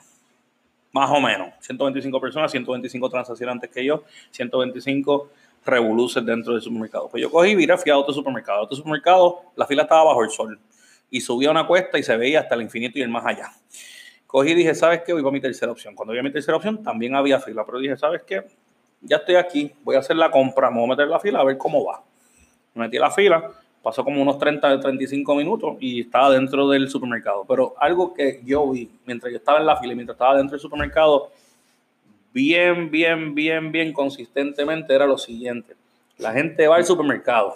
Más o menos. 125 personas, 125 transacciones antes que yo, 125 revoluces dentro del supermercado. Pues yo cogí y viré, fui a otro supermercado. Otro supermercado, la fila estaba bajo el sol. Y subía una cuesta y se veía hasta el infinito y el más allá. Cogí y dije, ¿sabes qué? Voy para mi tercera opción. Cuando vi a mi tercera opción, también había fila. Pero dije, ¿sabes qué? Ya estoy aquí, voy a hacer la compra, me voy a meter en la fila a ver cómo va. Me metí la fila, pasó como unos 30, 35 minutos y estaba dentro del supermercado. Pero algo que yo vi mientras yo estaba en la fila y mientras estaba dentro del supermercado, bien, bien, bien, bien consistentemente era lo siguiente. La gente va al supermercado.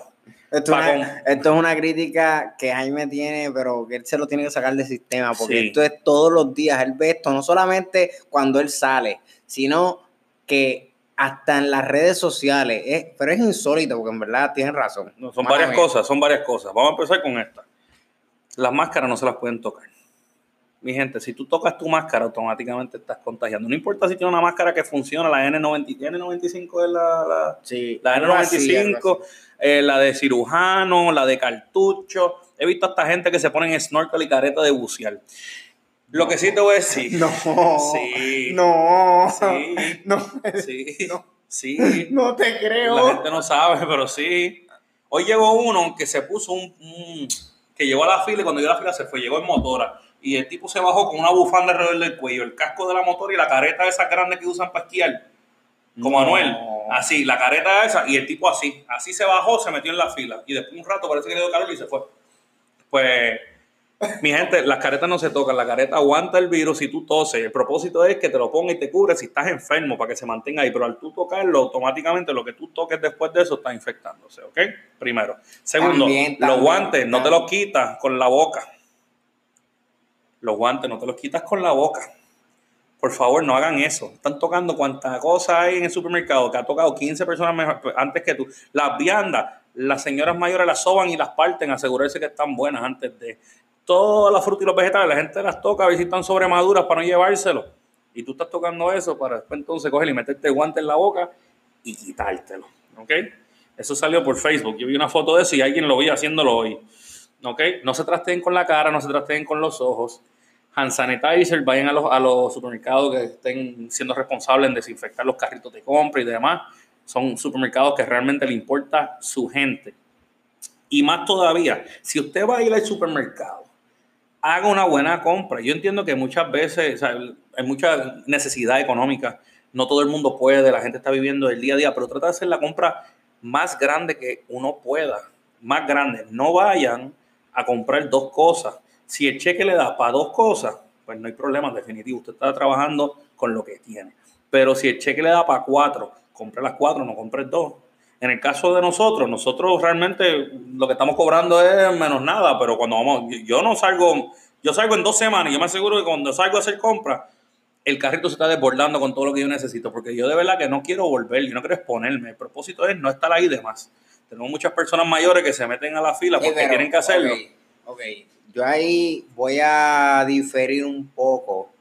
Esto, una- esto es una crítica que Jaime tiene, pero que él se lo tiene que sacar del sistema, porque Sí. esto es todos los días. Él ve esto, no solamente cuando él sale, sino que hasta en las redes sociales. Es- pero es insólito, porque en verdad tienen razón. No, son varias cosas, son varias cosas. Vamos a empezar con esta. Las máscaras no se las pueden tocar. Mi gente, si tú tocas tu máscara, automáticamente estás contagiando. No importa si tiene una máscara que funciona, la N90, N95 es la, la, Sí, la algo así, N95, algo así. eh, la de cirujano, la de cartucho. He visto a esta gente que se ponen snorkel y careta de bucear. Lo que sí te voy a decir. No. Sí. No. Sí. No. Sí. No. Sí. No te creo. La gente no sabe, pero sí. Hoy llegó uno que se puso un, un- que llegó a la fila y cuando llegó a la fila se fue, llegó en motora. Y el tipo se bajó con una bufanda alrededor del cuello, el casco de la motora y la careta esa grande que usan para esquiar, como No. Anuel. Así, la careta esa y el tipo así. Así se bajó, se metió en la fila. Y después un rato parece que le dio calor y se fue. Pues, mi gente, las caretas no se tocan, la careta aguanta el virus si tú toses. El propósito es que te lo ponga y te cubre si estás enfermo para que se mantenga ahí. Pero al tú tocarlo, automáticamente lo que tú toques después de eso está infectándose, ¿ok? Primero. Segundo, También, los también, guantes no te los quitas con la boca. Los guantes no te los quitas con la boca. Por favor, no hagan eso. Están tocando cuánta cosa hay en el supermercado que ha tocado 15 personas mejor, antes que tú. Las viandas, las señoras mayores las soban y las parten, asegurarse que están buenas antes de. Todas las frutas y los vegetales, la gente las toca a ver si están sobremaduras para no llevárselo. Y tú estás tocando eso para después entonces coger y meterte guante en la boca y quitártelo. ¿Ok? Eso salió por Facebook. Yo vi una foto de eso y alguien lo vi haciéndolo hoy. ¿Ok? No se trasteen con la cara, no se trasteen con los ojos. Hand sanitizer, vayan a los, a los supermercados que estén siendo responsables en desinfectar los carritos de compra y demás. son supermercados que realmente le importa su gente. Y más todavía, si usted va a ir al supermercado, haga una buena compra. Yo entiendo que muchas veces hay mucha necesidad económica, no todo el mundo puede, la gente está viviendo el día a día, pero trata de hacer la compra más grande que uno pueda, más grande. No vayan a comprar dos cosas. Si el cheque le da para dos cosas, pues no hay problema, en definitivo. Usted está trabajando con lo que tiene. Pero si el cheque le da para cuatro, compre las cuatro, no compre dos. En el caso de nosotros, nosotros realmente lo que estamos cobrando es menos nada, pero cuando vamos, yo no salgo, yo salgo en dos semanas y yo me aseguro que cuando salgo a hacer compras, el carrito se está desbordando con todo lo que yo necesito, porque yo de verdad que no quiero volver, yo no quiero exponerme. El propósito es no estar ahí de más. Tenemos muchas personas mayores que se meten a la fila porque tienen que hacerlo. Ok, yo ahí voy a diferir un poco.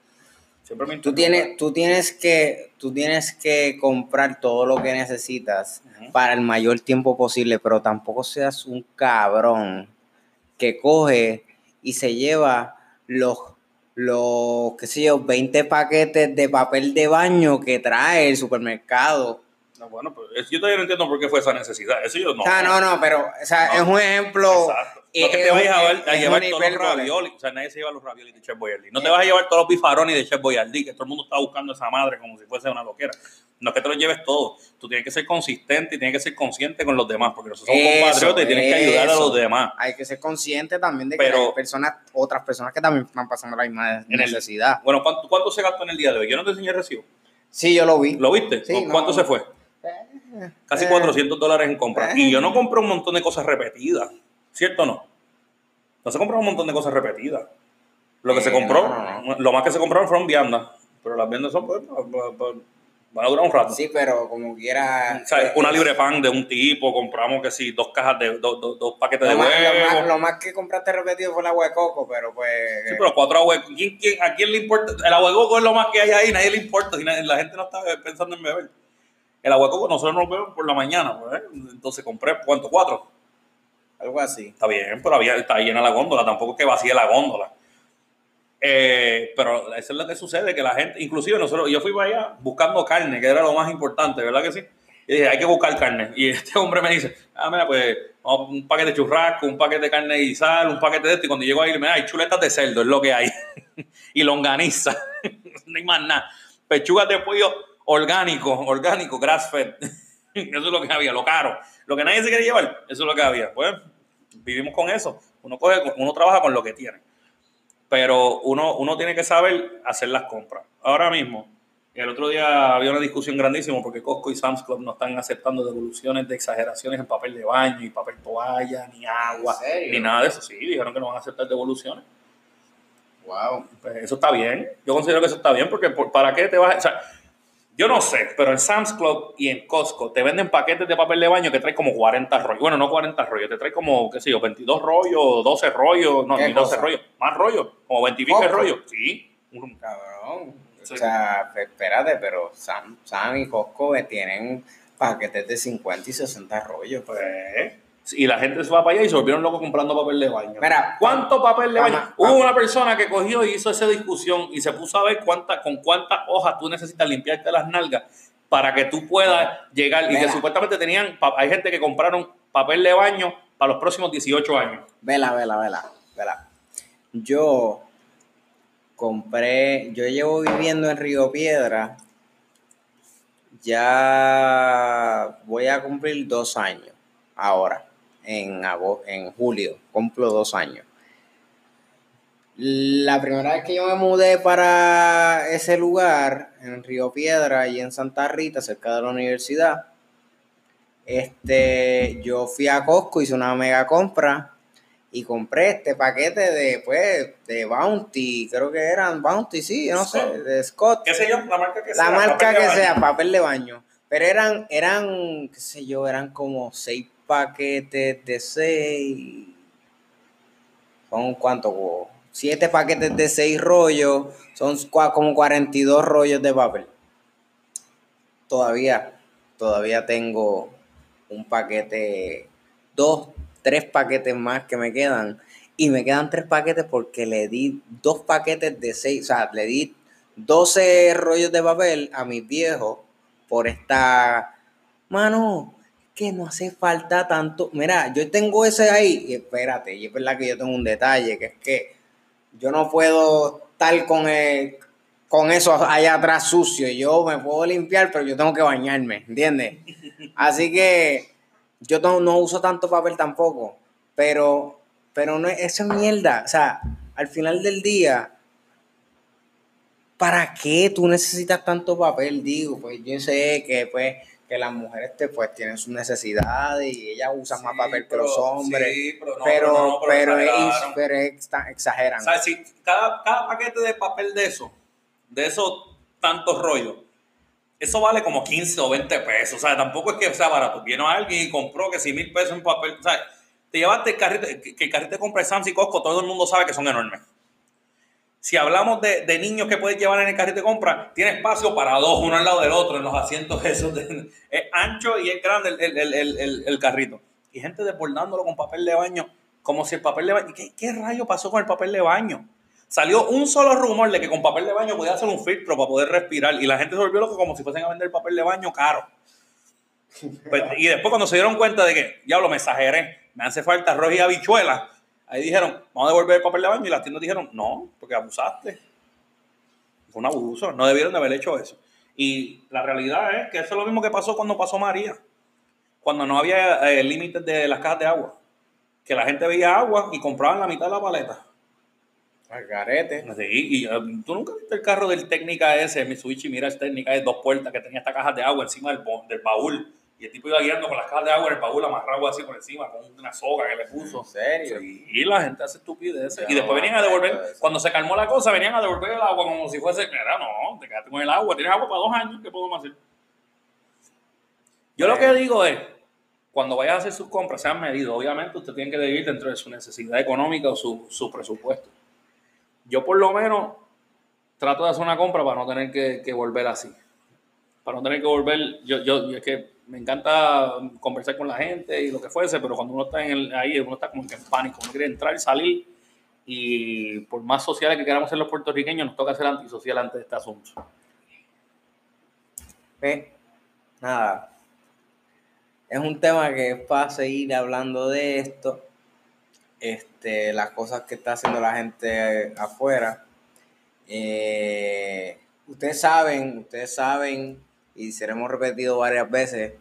Siempre tú tienes, tú tienes que, tú tienes que comprar todo lo que necesitas para el mayor tiempo posible, pero tampoco seas un cabrón que coge y se lleva los los, qué sé yo, 20 paquetes de papel de baño que trae el supermercado. No, bueno, pues yo todavía no entiendo por qué fue esa necesidad. Eso yo no. O sea, no, no, pero o sea, es un ejemplo. Exacto. No que te vayas a, llevar todos los raviolis. O sea, nadie se lleva los raviolis de Chef Boyardee. No te vas a llevar todos los bifarones de Chef Boyardee, que todo el mundo está buscando esa madre como si fuese una loquera. No es que te los lleves todos. Tú tienes que ser consistente y tienes que ser consciente con los demás, porque nosotros somos compatriotas y tienes que ayudar a los demás. Hay que ser consciente también de que hay personas, otras personas que también están pasando la misma necesidad. bueno, ¿cuánto, ¿cuánto, se gastó en el día de hoy? Yo no te enseñé el recibo. Sí, yo lo vi. ¿Lo viste? ¿Cuánto se fue? Eh, Casi 400 eh. dólares en compra. y yo no compré un montón de cosas repetidas. ¿Cierto o no? No se compró un montón de cosas repetidas. Lo que se compró, lo más que se compraron fueron viandas. Pero las viandas son, pues, van a durar un rato. Sí, pero como quiera. O sea, una libre pan de un tipo, compramos que sí, dos cajas de, dos, dos, paquetes de huevos. Lo más, que compraste repetido fue el agua de coco, pero pues. Sí, pero cuatro agua ¿quién, quién, ¿A quién le importa? El agua de coco es lo más que hay ahí, nadie le importa. la gente no está pensando en beber. El agua de coco nosotros nos bebemos por la mañana, pues, Entonces compré, ¿cuánto? ¿Cuatro? Algo así. Está bien, pero había, está llena la góndola, tampoco es que vacíe la góndola. Eh, pero eso es lo que sucede, que la gente, inclusive nosotros, yo fui para allá buscando carne, que era lo más importante, ¿verdad que sí? Y dije, hay que buscar carne. Y este hombre me dice, ah, mira, pues un paquete de churrasco, un paquete de carne y sal, un paquete de esto. Y cuando llego ahí, me dice, hay chuletas de cerdo, es lo que hay. y longaniza, no hay más nada. Pechugas de pollo orgánico, orgánico, grass fed. eso es lo que había, lo caro. Lo que nadie se quería llevar, eso es lo que había. Pues vivimos con eso. Uno, uno trabaja con lo que tiene. Pero uno, uno tiene que saber hacer las compras. Ahora mismo, el otro día había una discusión grandísima porque Costco y Sam's Club no están aceptando devoluciones de exageraciones en papel de baño y papel toalla, ni agua, ni nada de eso. Sí, dijeron que no van a aceptar devoluciones. Wow. Pues eso está bien. Yo considero que eso está bien porque ¿para qué te vas a... O sea, yo no sé, pero en Sam's Club y en Costco te venden paquetes de papel de baño que trae como 40 rollos. Bueno, no 40 rollos, te trae como, qué sé yo, 22 rollos, 12 rollos, no, ni 12 rollos, más rollos, como 20 rollos. Sí. Cabrón. O sea, espérate, pero Sam, Sam y Costco tienen paquetes de 50 y 60 rollos. Pues. Y la gente se va para allá y se volvieron locos comprando papel de baño. Mira, ¿cuánto papel de baño? Hubo una persona que cogió y hizo esa discusión y se puso a ver cuánta, con cuántas hojas tú necesitas limpiarte las nalgas para que tú puedas llegar. Y que supuestamente tenían, hay gente que compraron papel de baño para los próximos 18 años. Vela, vela, vela, vela. Yo compré, yo llevo viviendo en Río Piedra, ya voy a cumplir dos años ahora en, en julio, cumplo dos años. La primera vez que yo me mudé para ese lugar, en Río Piedra y en Santa Rita, cerca de la universidad, este, yo fui a Costco, hice una mega compra y compré este paquete de, pues, de Bounty, creo que eran Bounty, sí, no sé, de Scott. ¿Qué sé yo? La marca que sea. La marca que sea, papel de baño. Pero eran, eran, qué sé yo, eran como seis paquetes de 6. ¿Son cuánto? Siete paquetes de 6 rollos. Son como 42 rollos de papel. Todavía, todavía tengo un paquete, dos, tres paquetes más que me quedan. Y me quedan tres paquetes porque le di dos paquetes de 6, o sea, le di 12 rollos de papel a mis viejos por esta mano, que no hace falta tanto. Mira, yo tengo ese ahí, y espérate, y es verdad que yo tengo un detalle, que es que yo no puedo estar con con eso allá atrás sucio. Yo me puedo limpiar, pero yo tengo que bañarme, ¿entiendes? Así que yo no, no uso tanto papel tampoco, pero, pero no, eso es mierda. O sea, al final del día, ¿para qué tú necesitas tanto papel? Digo, pues yo sé que pues que las mujeres te, pues tienen sus necesidades y ellas usan más papel que los hombres. Sí, pero, no, pero, no, pero, pero, es, exageran. O sea, si cada, cada paquete de papel de eso, de esos tantos rollos, eso vale como 15 o 20 pesos. O sea, tampoco es que sea barato. Vino alguien y compró que si mil pesos en papel. O sea, te llevaste el carrito, que el carrito compra Sam's y Costco, todo el mundo sabe que son enormes. Si hablamos de, de, niños que puedes llevar en el carrito de compra, tiene espacio para dos, uno al lado del otro, en los asientos esos. es ancho y es grande el, el, el, el, carrito. Y gente desbordándolo con papel de baño, como si el papel de baño... ¿Qué, ¿Qué rayo pasó con el papel de baño? Salió un solo rumor de que con papel de baño podía hacer un filtro para poder respirar. Y la gente se volvió loco como si fuesen a vender papel de baño caro. Pues, y después cuando se dieron cuenta de que, ya lo me exageré, me hace falta arroz y habichuelas, Ahí dijeron, vamos a devolver el papel de baño y las tiendas dijeron, no, porque abusaste. Fue un abuso, no debieron de haber hecho eso. Y la realidad es que eso es lo mismo que pasó cuando pasó María, cuando no había eh, límites de las cajas de agua. Que la gente veía agua y compraban la mitad de la paleta. Al garete. Sí, y um, tú nunca viste el carro del Técnica ese, Mitsubishi Mira Técnica de dos puertas que tenía esta caja de agua encima del, del baúl y el tipo iba guiando con las cajas de agua en el baúl amarrado así por encima, con una soga que le puso. ¿En serio? y la gente hace estupideces. y después venían a devolver, cuando se calmó la cosa, venían a devolver el agua como si fuese, no, te quedaste con el agua, tienes agua para dos años, ¿qué podemos hacer? Yo lo que digo es, cuando vayas a hacer sus compras, sean medidos. Obviamente usted tiene que vivir dentro de su necesidad económica o su, su presupuesto. Yo por lo menos trato de hacer una compra para no tener que, que volver así. Para no tener que volver, yo, yo, es que me encanta conversar con la gente y lo que fuese, pero cuando uno está en el, ahí, uno está como que en pánico, uno quiere entrar y salir, y por más sociales que queramos ser los puertorriqueños, nos toca ser antisocial ante este asunto. nada, es un tema que es para seguir hablando de esto, este, las cosas que está haciendo la gente afuera. Eh, ustedes saben, ustedes saben y seremos repetido varias veces.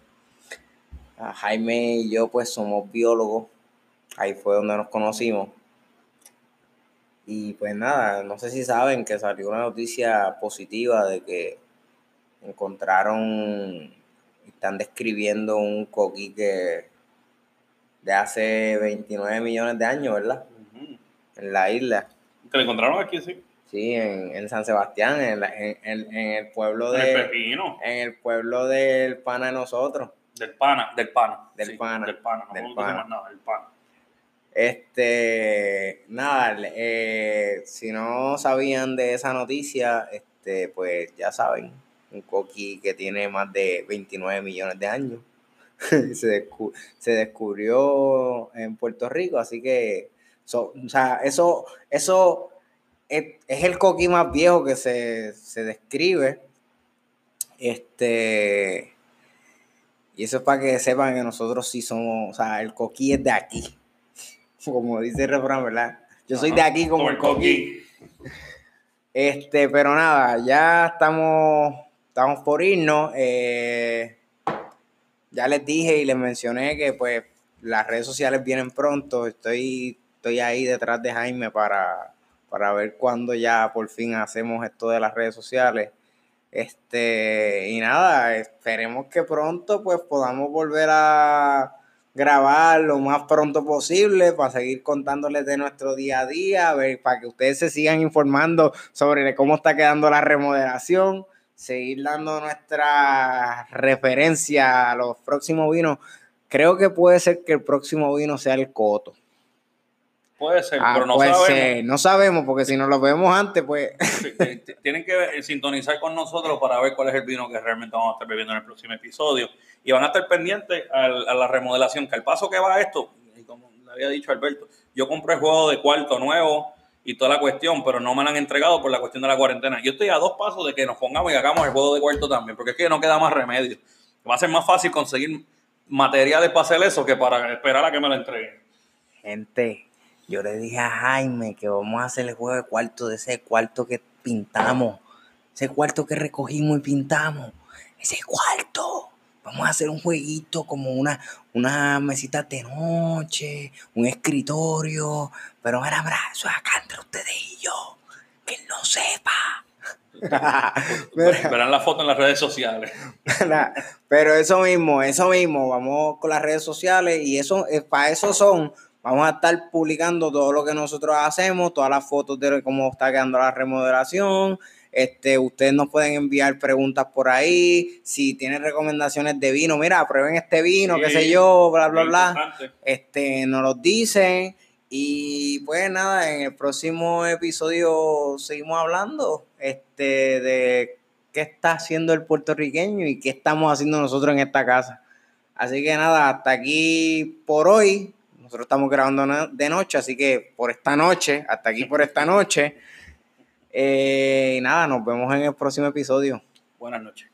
Jaime y yo pues somos biólogos, ahí fue donde nos conocimos. Y pues nada, no sé si saben que salió una noticia positiva de que encontraron, están describiendo un coquique de hace 29 millones de años, ¿verdad? En la isla. ¿Que lo encontraron aquí, sí? Sí, en, San Sebastián, en, en, el pueblo de. En el Pepino. En el pueblo del pana de nosotros. Del pana, del pana. Del pana. Del pana, no del pana. Nada, del pana. Este, nada, eh, si no sabían de esa noticia, este, pues ya saben, un coqui que tiene más de 29 millones de años. se, se descubrió en Puerto Rico, así que, o sea, eso, eso es, el coquí más viejo que se, describe. Este. Y eso es para que sepan que nosotros sí somos, o sea, el coquí es de aquí. Como dice el refrán, ¿verdad? Yo soy de aquí como, el coquí. Este, pero nada, ya estamos, estamos por irnos. Eh, ya les dije y les mencioné que pues las redes sociales vienen pronto. Estoy, estoy ahí detrás de Jaime para, para ver cuándo ya por fin hacemos esto de las redes sociales. Este, y nada, esperemos que pronto pues podamos volver a grabar lo más pronto posible para seguir contándoles de nuestro día a día, para que ustedes se sigan informando sobre cómo está quedando la remodelación, seguir dando nuestra referencia a los próximos vinos. Creo que puede ser que el próximo vino sea el Coto. Puede ser, ah, pero no sabemos. No sabemos, porque si no lo vemos antes, pues. Tienen que sintonizar con nosotros para ver cuál es el vino que realmente vamos a estar bebiendo en el próximo episodio. Y van a estar pendientes a, la remodelación, que al paso que va esto, y como le había dicho Alberto, yo compré el juego de cuarto nuevo y toda la cuestión, pero no me lo han entregado por la cuestión de la cuarentena. Yo estoy a dos pasos de que nos pongamos y hagamos el juego de cuarto también, porque es que no queda más remedio. Va a ser más fácil conseguir materiales para hacer eso que para esperar a que me lo entreguen. Gente, yo le dije a Jaime que vamos a hacer el juego de cuarto de ese cuarto que pintamos. Ese cuarto que recogimos y pintamos. Ese cuarto. Vamos a hacer un jueguito como una, una mesita de noche, un escritorio. Pero eso es acá entre ustedes y yo. Que él no sepa. Verán la foto en las redes sociales. Pero eso mismo, eso mismo, vamos con las redes sociales y eso, eh, para eso son, vamos a estar publicando todo lo que nosotros hacemos, todas las fotos de cómo está quedando la remodelación. Este, ustedes nos pueden enviar preguntas por ahí, si tienen recomendaciones de vino, mira, prueben este vino, qué sé yo, bla, bla, bla. Este, nos los dicen y pues nada, en el próximo episodio seguimos hablando este, de qué está haciendo el puertorriqueño y qué estamos haciendo nosotros en esta casa. Así que nada, hasta aquí por hoy. Nosotros estamos grabando de noche, así que por esta noche, hasta aquí por esta noche. Eh, y nada, nos vemos en el próximo episodio. Buenas noches.